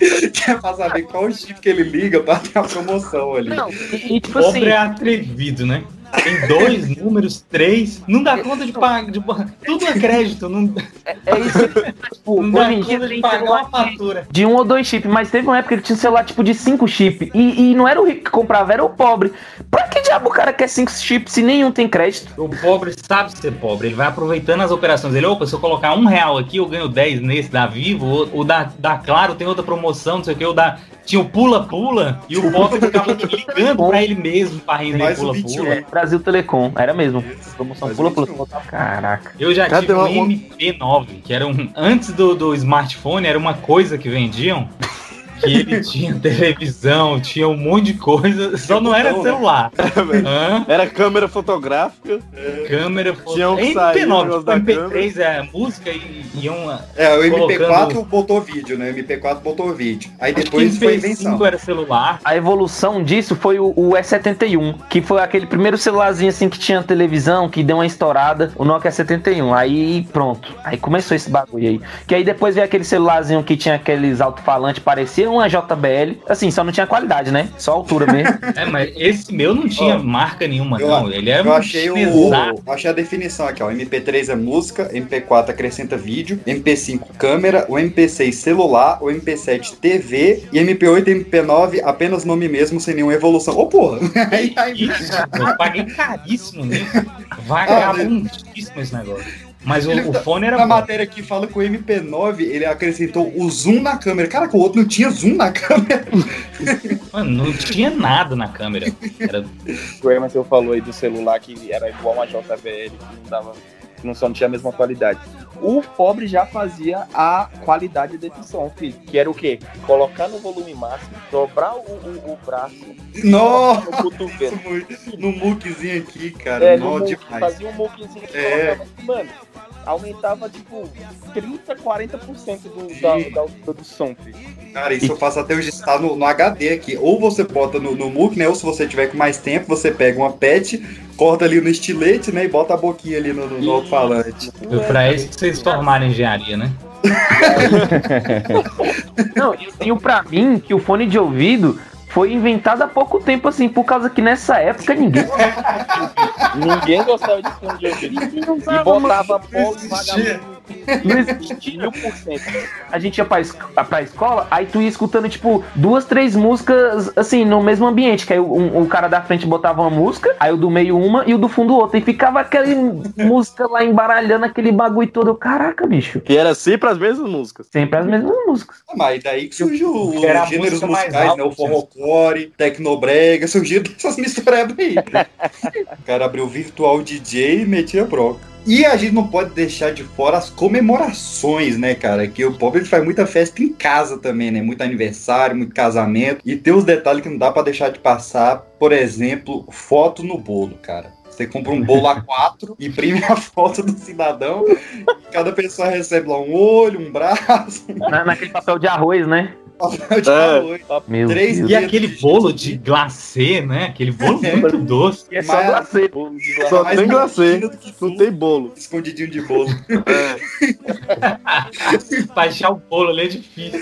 que é pra saber qual chip que ele liga pra ter a promoção ali. Não, e, e tipo Pobre assim, é atrevido, né? Tem dois números, três. Não dá conta de pagar. De... Tudo é crédito. Não, É isso que, tipo, não dá conta de pagar uma fatura. de um ou dois chips, mas teve uma época que ele tinha um celular tipo de cinco chips. E, e não era o rico que comprava, era o pobre. Pra que diabo o cara quer cinco chips se nenhum tem crédito? O pobre sabe ser pobre, ele vai aproveitando as operações. Ele, opa, se eu colocar um real aqui, eu ganho 10 nesse da Vivo, o, o da, da Claro tem outra promoção, não sei o que, o da. Tinha o pula-pula e o pobre ficava ligando pra ele mesmo pra render um pula-pula. É, Brasil Telecom, era mesmo. Promoção pula pula. Caraca. Eu já Cadê tive um uma- MP9, que era um. Antes do, do smartphone, era uma coisa que vendiam. Que ele tinha televisão, tinha um monte de coisa, só não era celular. Hã? Era câmera fotográfica. Câmera, o MP9, negócio tipo, da MP3 é música e iam. É, o MP4 colocando- botou vídeo, né? O MP4 botou vídeo. Aí depois foi MP5 invenção. era celular. A evolução disso foi o, o E71, que foi aquele primeiro celularzinho assim que tinha televisão, que deu uma estourada, o Nokia 71. Aí pronto. Aí começou esse bagulho aí. Que aí depois veio aquele celularzinho que tinha aqueles alto-falantes, parecia uma JBL. Assim, só não tinha qualidade, né? Só altura mesmo. É, mas esse meu não tinha Ó, marca nenhuma, Eu, não. Ele era eu um achei o, pesado. achei a definição aqui, ó. MP3 é música, MP4 acrescenta vídeo, MP5 câmera, o MP6 celular, o MP7 TV e MP8 e MP9 apenas nome mesmo, sem nenhuma evolução. Ô, porra! Aí, aí, Isso, eu paguei caríssimo nisso. Vagabundíssimo esse negócio. Mas o, Ele o fone era na bom. matéria aqui fala que o MP9 ele acrescentou o zoom na câmera. Cara, que o outro não tinha zoom na câmera. Mano, não tinha nada na câmera. Era O Emerson falou aí do celular que era igual uma JBL, que não dava. que Não só não tinha a mesma qualidade. O pobre já fazia a qualidade desse som, filho. Que era o quê? Colocar no volume máximo, dobrar o, o, o braço Nossa! no cotovelo. No muquezinho aqui, cara. É, no muque, demais. fazia um muquezinho que É. colocava, mano, aumentava tipo 30, 40% do, da, da altura do som, filho. Cara, isso eu faço até hoje, está no, no HD aqui. Ou você bota no, no MOOC, né? Ou se você tiver com mais tempo, você pega uma pet, corta ali no estilete, né? E bota a boquinha ali no, no, no alto-falante. pra isso que vocês formaram engenharia, né? Não, eu tenho pra mim que o fone de ouvido foi inventado há pouco tempo, assim, por causa que nessa época ninguém. Ninguém gostava de fone de ouvido. E botava polo e vagabundo. Não existia. Mil por cento. A gente ia pra, es- pra escola, aí tu ia escutando, tipo, duas, três músicas, assim, no mesmo ambiente. Que aí o, um- o cara da frente botava uma música, aí o do meio uma e o do fundo outra. E ficava aquela música lá embaralhando aquele bagulho todo. Caraca, bicho. E era sempre as mesmas músicas. Sempre as mesmas músicas. Ah, Mas daí que surgiu os Que era a gêneros musicais, alta, né? O forrocore, tecnobrega, surgiram dessas misturebas aí. o cara abriu o virtual DJ e metia broca. E a gente não pode deixar de fora as comemorações, né, cara? Que o pobre faz muita festa em casa também, né? Muito aniversário, muito casamento. E tem os detalhes que não dá pra deixar de passar. Por exemplo, foto no bolo, cara. Você compra um bolo A4, imprime a foto do cidadão, cada pessoa recebe lá um olho, um braço, Na- naquele papel de arroz, né? Papel de É. Meu Três Deus. E aquele bolo de glacê, né? Aquele bolo muito doce. E é só glacê. Só tem glacê, não tem bolo. Escondidinho de bolo. pra achar o bolo ali é difícil.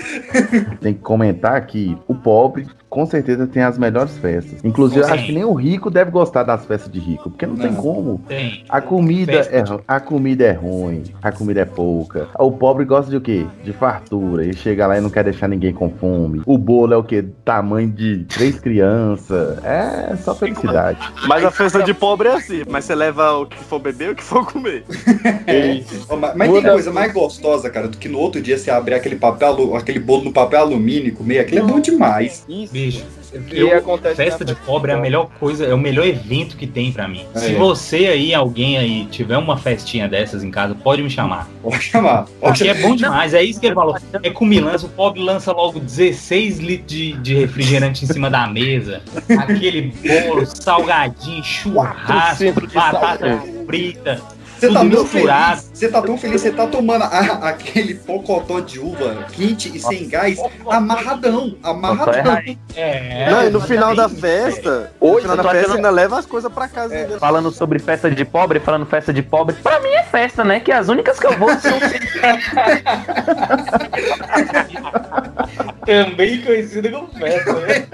Tem que comentar que o pobre com certeza tem as melhores festas. Inclusive, eu acho que nem o rico deve gostar das festas de rico, porque não, tem Não. como. Tem. A comida, Festa é, de- a comida é ruim, a comida é pouca. O pobre gosta de o quê? De fartura. Ele chega lá e não quer deixar ninguém com fome. O bolo é o quê? Tamanho de três crianças. É só felicidade. Mas a festa de pobre é assim. Mas você leva o que for beber e o que for comer. Ó, Mas, mas tem coisa mais gostosa, cara, do que no outro dia você abrir aquele papel, aquele bolo no papel alumínio e comer. Aquilo é bom demais. Isso. Bicho, eu, festa de pobre é a melhor coisa, é o melhor evento que tem pra mim. É. Se você aí, alguém aí, tiver uma festinha dessas em casa, pode me chamar. Pode chamar. Pode Porque é bom demais, é isso que ele falou. É cumilança, o pobre lança logo 16 litros de, de refrigerante em cima da mesa. Aquele bolo, salgadinho, churrasco, batata frita. Você tá tão feliz, você tá tão feliz, você tá tomando a- aquele pocotó de uva quente e sem gás, amarradão, amarradão. É, não, e no final da festa, no Hoje final eu da festa achando- ainda leva as coisas pra casa. É, falando sobre festa de pobre, falando festa de pobre, pra mim é festa, né? Que as únicas que eu vou são. Também conhecida como festa, né?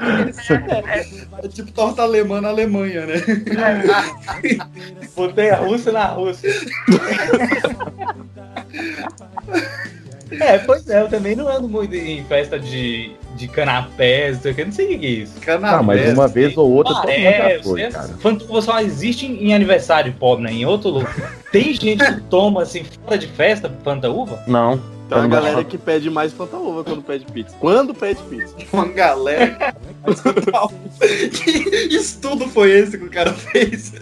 É tipo torta alemã na Alemanha, né? Botei a russa na Rússia. É, pois é, eu também não ando muito em festa de, de canapés, não sei o que, não sei o que é isso. Ah, mas uma vez ou outra Ah, todo mundo é, já foi, você- cara. Fantuva só existe em, em aniversário pobre, né? Em outro lugar. Tem gente que toma assim fora de festa Fanta Uva? Não. Tem uma galera que pede mais Fanta Uva quando pede pizza. Quando pede pizza. Uma galera. que estudo foi esse que o cara fez?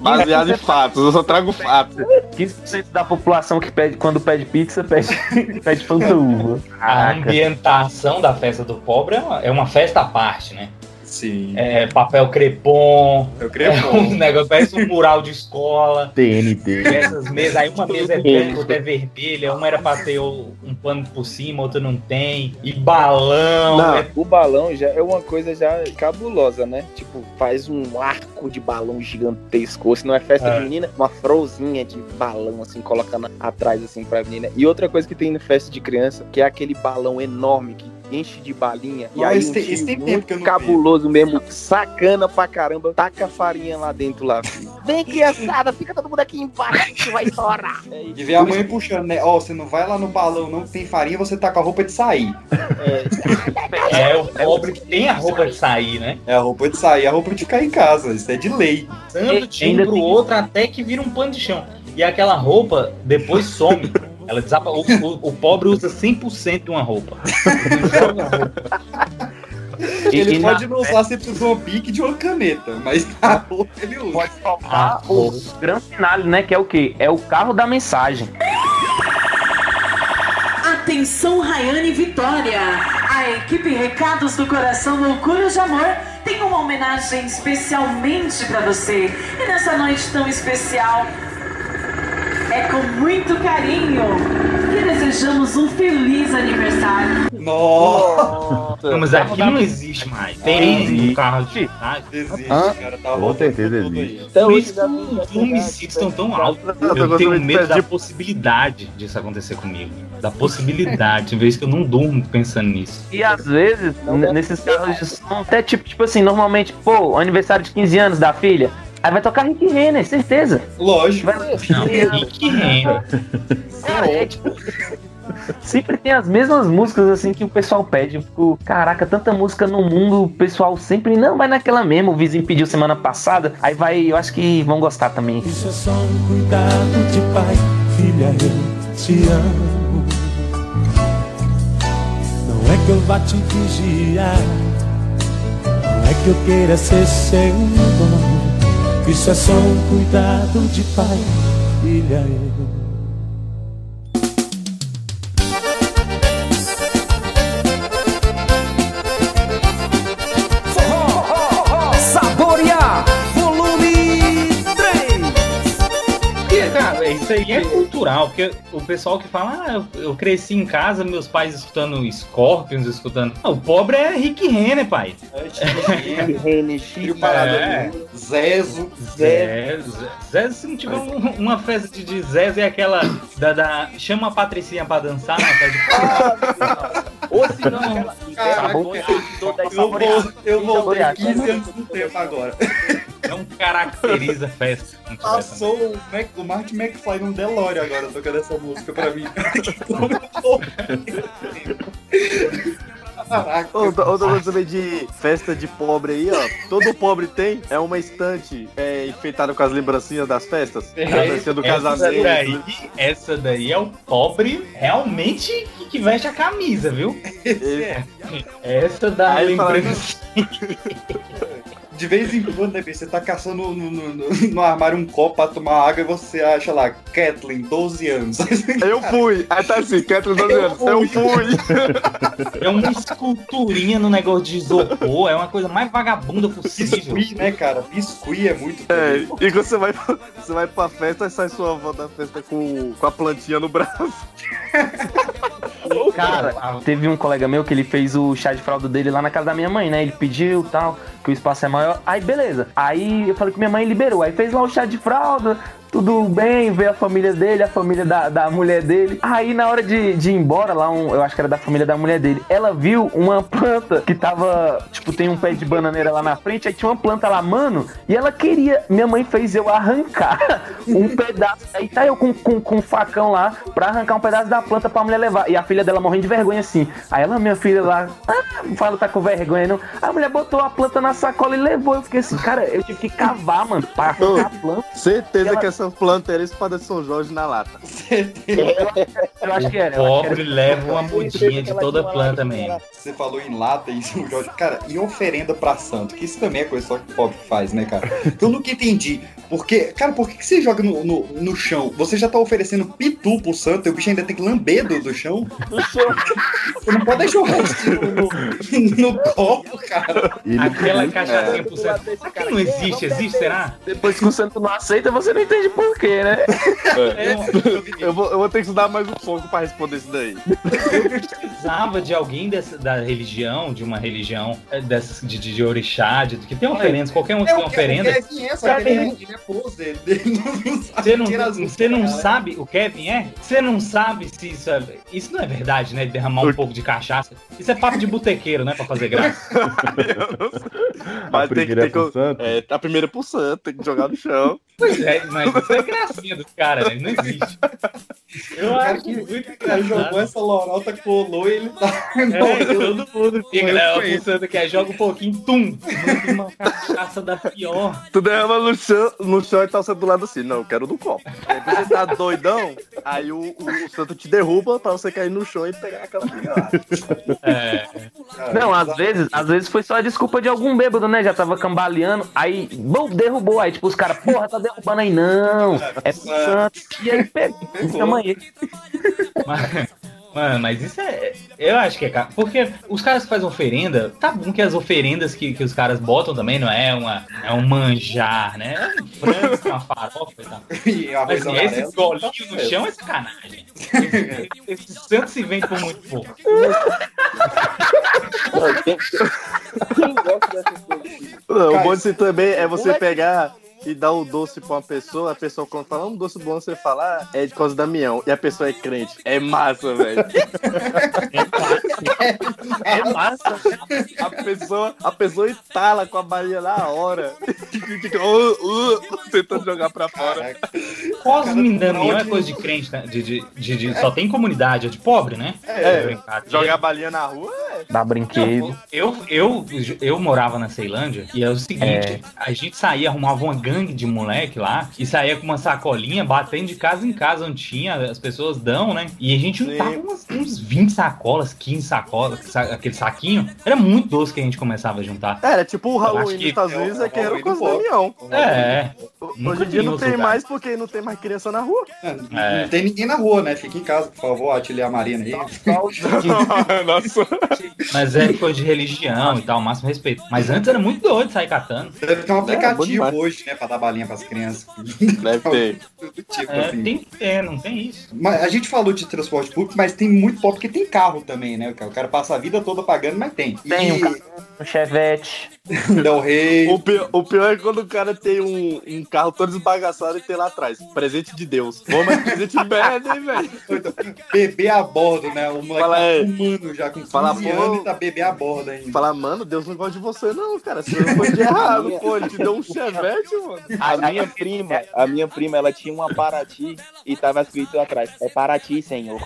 Baseado em fatos, eu só trago fatos. 15% da população que pede, quando pede pizza, pede, pede Fanta Uva. A ambientação da festa do pobre é uma, é uma festa à parte, né? Sim. É papel crepom. crepom. É um negócio, parece um mural de escola. TNT. E essas mesas, aí uma mesa é branca, outra é vermelha, uma era pra ter um pano por cima, outra não tem. E balão. Não, é- o balão já é uma coisa já cabulosa, né? Tipo, faz um arco de balão gigantesco. Ou se não é festa É. de menina, uma frozinha de balão, assim, colocando atrás, assim, pra menina. E outra coisa que tem no festa de criança, que é aquele balão enorme que enche de balinha. e Não, aí esse um tem- esse tem tempo muito que eu não cabuloso mesmo, sacana pra caramba, taca a farinha lá dentro lá, filho. Vem, criançada, fica todo mundo aqui embaixo que vai estourar. É isso. E ver a mãe puxando, né? Ó, você não vai lá no balão, não que tem farinha, você tá com a roupa de sair. É o pobre que tem a roupa de sair, né? É a roupa de sair, a roupa de ficar em casa. Isso é de lei. De um pro outro até que vira um pano de chão. E aquela roupa depois some. Ela desapa... o, o- o pobre usa 100% de uma roupa. Ele e pode na não usar sempre uma pique de uma caneta, mas a roupa ele usa. Pode faltar o grande finale, né? Que é o quê? É o carro da mensagem. Atenção, Rayane e Vitória! A equipe Recados do Coração Loucuras de Amor tem uma homenagem especialmente para você. E nessa noite tão especial, é com muito carinho que desejamos um feliz aniversário. Nossa! Não, mas aqui não existe mais. Tem Existe. um carro de Existe, Hã? cara. Tá Com certeza existe. Por isso que os homicídios estão tão altos. Eu tenho medo da possibilidade disso acontecer comigo. Da possibilidade. Tem vezes que eu não durmo pensando nisso. E às vezes, nesses carros de som, até tipo, tipo assim, normalmente, pô, aniversário de 15 anos da filha. Aí vai tocar Rick Renner, certeza. Lógico. Vai... Não, Rick Renner. Cara, é tipo. Sempre tem as mesmas músicas assim que o pessoal pede. Eu fico, caraca, tanta música no mundo, o pessoal sempre não vai naquela mesma. O vizinho pediu semana passada, aí vai, eu acho que vão gostar também. Isso é só um cuidado de pai, filha, eu te amo. Não é que eu vá te vigiar, não é que eu queira ser seu dono. Isso é só um cuidado de pai, filha, eu. Isso aí é cultural, porque o pessoal que fala, ah, eu, eu cresci em casa, meus pais escutando Scorpions, escutando. Ah, o pobre é Rick Renner, pai. Renner, Chico, É. Zezo. Zé, Zé, se não tiver um- uma festa de, de Zé, é aquela da, da- Chama a Patricinha pra dançar na festa Ou se não, aquela. Caraca, eu, vou, eu voltei 15 anos no tempo agora. Não caracteriza a festa. Passou o, Mac, o Martin McFly num DeLorean agora tocando essa música pra mim. Caraca. Ô, coisa também de festa de pobre aí, ó. Todo pobre tem é uma estante é, enfeitada com as lembrancinhas das festas. A lembrancinha do essa casamento. daí, essa daí é o pobre realmente que, veste a camisa, viu? Essa da Aí fala, lembrança. De vez em quando, né, você tá caçando no, no, no- no armário um copo pra tomar água e você acha lá, Kathleen, 12 anos. Eu fui. Aí tá assim, Kathleen 12 anos. Eu fui. É uma esculturinha no negócio de isopor, é uma coisa mais vagabunda possível. Biscuit, né, cara? Biscuit é muito É, e quando você vai, pra- você vai pra festa, aí sai sua avó da festa com, com a plantinha no braço. Cara, teve um colega meu que ele fez o chá de fralda dele lá na casa da minha mãe, né? Ele pediu tal, que o espaço é maior. Aí beleza. Aí eu falei que minha mãe liberou. Aí fez lá o chá de fralda, tudo bem, ver a família dele, a família da, da mulher dele. Aí na hora de, de ir embora, lá, um, eu acho que era da família da mulher dele, ela viu uma planta que tava, tipo, tem um pé de bananeira lá na frente, aí tinha uma planta lá, mano, e ela queria, minha mãe fez eu arrancar um pedaço, aí tá eu com, com, com um facão lá, pra arrancar um pedaço da planta pra mulher levar, e a filha dela morrendo de vergonha assim. Aí ela, minha filha lá, ah, fala, tá com vergonha não. A mulher botou a planta na sacola e levou, eu fiquei assim, cara, eu tive que cavar, mano, pra arrancar a planta. Certeza Ela- que essa planta era espada de São Jorge na lata. Eu acho que era. O eu acho que pobre era. leva uma mudinha de toda planta mesmo. Você falou em lata e São Jorge. Cara, e oferenda pra santo? Que isso também é coisa só que o pobre faz, né, cara? Eu nunca entendi. Porque, cara, por que, que você joga no, no, no chão? Você já tá oferecendo pitu pro santo e o bicho ainda tem que lamber do, do chão? Você não pode deixar o resto no, no copo, cara. Aquela cachaçinha pro santo. Será que não existe? Existe, será? Depois que o santo não aceita, você não entende por quê, né? Eu, vou, eu vou ter que estudar mais um pouco pra responder isso daí. precisava de alguém dessa, da religião, de uma religião eh, dessas, de, de, de orixá, de, que tem oferendas, qualquer um que É tem que oferenda. o Kevin é, que ele é- é sabe Você não, você não sabe, o Kevin é? Você não sabe se isso é. Isso não é verdade, né? Derramar um pouco de cachaça. Isso é papo de botequeiro, né? Pra fazer graça. Mas tem que primeira ter é? É, a primeira é pro santo, tem que jogar no chão. Pois é, mas isso é gracinha dos caras, né? Não existe. Eu O cara acho que muito o cara jogou engraçado. essa lorota, colou e ele tá. É, todo mundo fica, né? conheço. O Santo quer, joga um pouquinho, tum! Uma cachaça da pior. Tu derrama no chão, no chão e tá você do lado assim. Não, eu quero do copo. Aí você tá doidão, aí o, o, o santo te derruba pra você cair no chão e pegar aquela. É. Não, às vezes, às vezes foi só a desculpa de algum bêbado, né? Já tava cambaleando, aí, bom, derrubou. Aí, tipo, os caras, porra, tá derrubando aí, não. É pro santo. E aí, pegou. Ele. Mas- Mano, mas isso é. Eu acho que é. Porque os caras que fazem oferenda, tá bom que as oferendas que, que os caras botam também não é uma. É um manjar, né? É um frango com uma farofa e tal. E Mas assim, esse golinho no chão é sacanagem. Esse, esse santo se vende por muito pouco. Não, o bom disso também é você pegar e dar o doce pra uma pessoa, a pessoa quando fala um doce bom, você fala, ah, é de causa da Damião, e a pessoa é crente. É massa, velho. É massa. A pessoa, a pessoa entala com a balinha na hora. Fica, uh, uh, tentando jogar pra fora. Cosme Damião é coisa de crente, né? De, de, de, de- Só tem comunidade, é de pobre, né? É, Brincadeira. jogar a balinha na rua é. Dá brinquedo. Eu, eu, eu morava na Ceilândia e é o seguinte, a gente saía, arrumava uma gangue de moleque lá e saía com uma sacolinha, batendo de casa em casa onde tinha, as pessoas dão, né? E a gente juntava umas- uns 20 sacolas, 15 sacolas, sa- aquele saquinho. Era muito doce que a gente começava a juntar. Era tipo o Halloween nos Estados é o- Unidos é é o que era o povo. Damião. É. Hoje em dia não tem lugar. mais porque não tem mais criança na rua. É. Não tem ninguém na rua, né? Fica em casa, por favor, Atilia Marina aí. Nossa. Mas é coisa de religião e tal, máximo respeito. Mas antes era muito doido sair catando. Deve ter um É, aplicativo hoje, né? Pra dar balinha pras crianças. Deve ter. Tipo, É, assim. tem que ter, não tem isso. Mas a gente falou de transporte público, mas tem muito pobre que tem carro também, né? O cara passa a vida toda pagando, mas tem. Tem um E- carro, um chevette. Del Rey. O pior, o pior é quando o cara tem um, um carro todo desbagaçado e tem lá atrás. Presente de Deus. Pô, mas presente merda, hein, velho? Bebê a bordo, né? O moleque Fala, tá é. fumando já com 15 Fala, pô. anos e tá bebê a bordo ainda. Fala, mano, Deus não gosta de você, não, cara. Você foi de errado, pô. Ele te deu um chevette, mano. A minha prima, a minha prima, ela tinha uma Paraty e tava escrito atrás, é Paraty, senhor.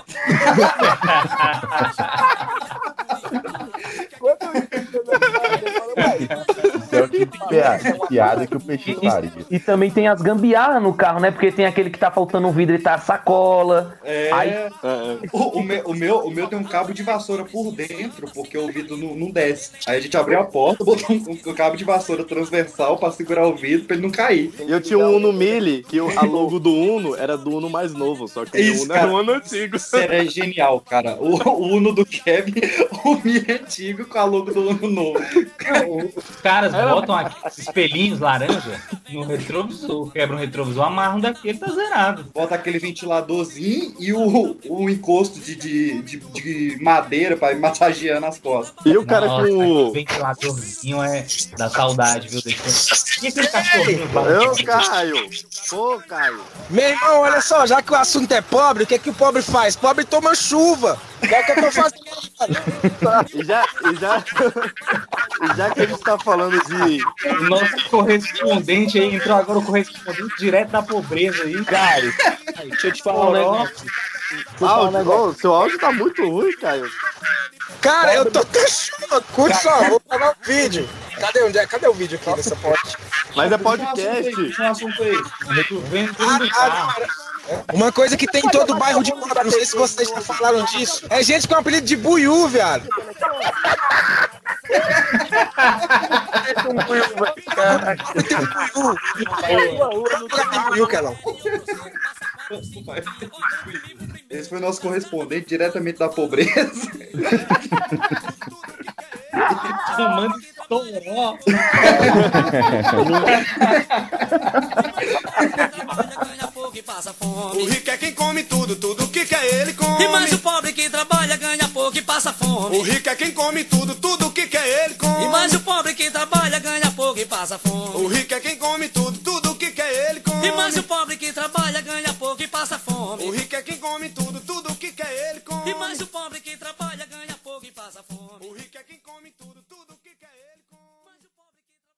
Isso é o tipo de piada, piada que o peixe faria. E também tem as gambiarras no carro, né? Porque tem aquele que tá faltando um vidro e tá a sacola. É. Aí- O, o meu, o, meu, o meu tem um cabo de vassoura por dentro, porque o vidro não, não desce. Aí a gente abriu a porta, botou um, um cabo de vassoura transversal pra segurar o vidro pra ele não cair. E eu tinha um Uno Mille, que o- a logo do Uno era do Uno mais novo, só que o Isso, Uno era cara. um Uno antigo. Isso é genial, cara. O, o Uno do Kevin, o Mi antigo com a logo do Uno novo. Os caras botam aqui esses laranja no retrovisor, quebra um retrovisor, amarram daquele, tá zerado. Bota aquele ventiladorzinho e o, o encosto de, de, de, de madeira pra ir massageando as costas. E o cara Nossa, com ventiladorzinho é da saudade, viu? Deixa... E aquele cachorrinho? Eu, Caio. Pô, Caio. Meu irmão, olha só, já que o assunto é pobre, o que é que o pobre faz? Pobre toma chuva. É o que eu tô fazendo. E já, e já, já que a gente tá falando de. O nosso correspondente aí, entrou agora o correspondente direto da pobreza aí. Caio, deixa eu te falar um negócio. Áudio, ô, seu áudio tá muito ruim, Caio. Cara, eu tô cachorro. Curte só, vou pegar o vídeo. Cadê, onde é? Cadê o vídeo aqui dessa porta? Mas é podcast. Puxa um assunto aí. Uma coisa que tem em todo bairro de pobre, não sei se vocês já falaram disso, é gente com apelido de buiú, viado. Tem buiú, Kelão. Esse foi o nosso correspondente diretamente da pobreza. Tomando toró. O rico é quem come tudo, tudo que quer ele come. E mais o pobre que trabalha ganha pouco e passa fome. O rico é quem come tudo, tudo que quer ele come. E mais o pobre que trabalha ganha pouco e passa fome. O rico é quem come tudo, tudo que quer ele come. E mais o pobre que trabalha ganha pouco e passa fome. O rico é quem come tudo, tudo que quer ele come. E mais o pobre que trabalha ganha pouco e passa fome. O rico é quem come tudo.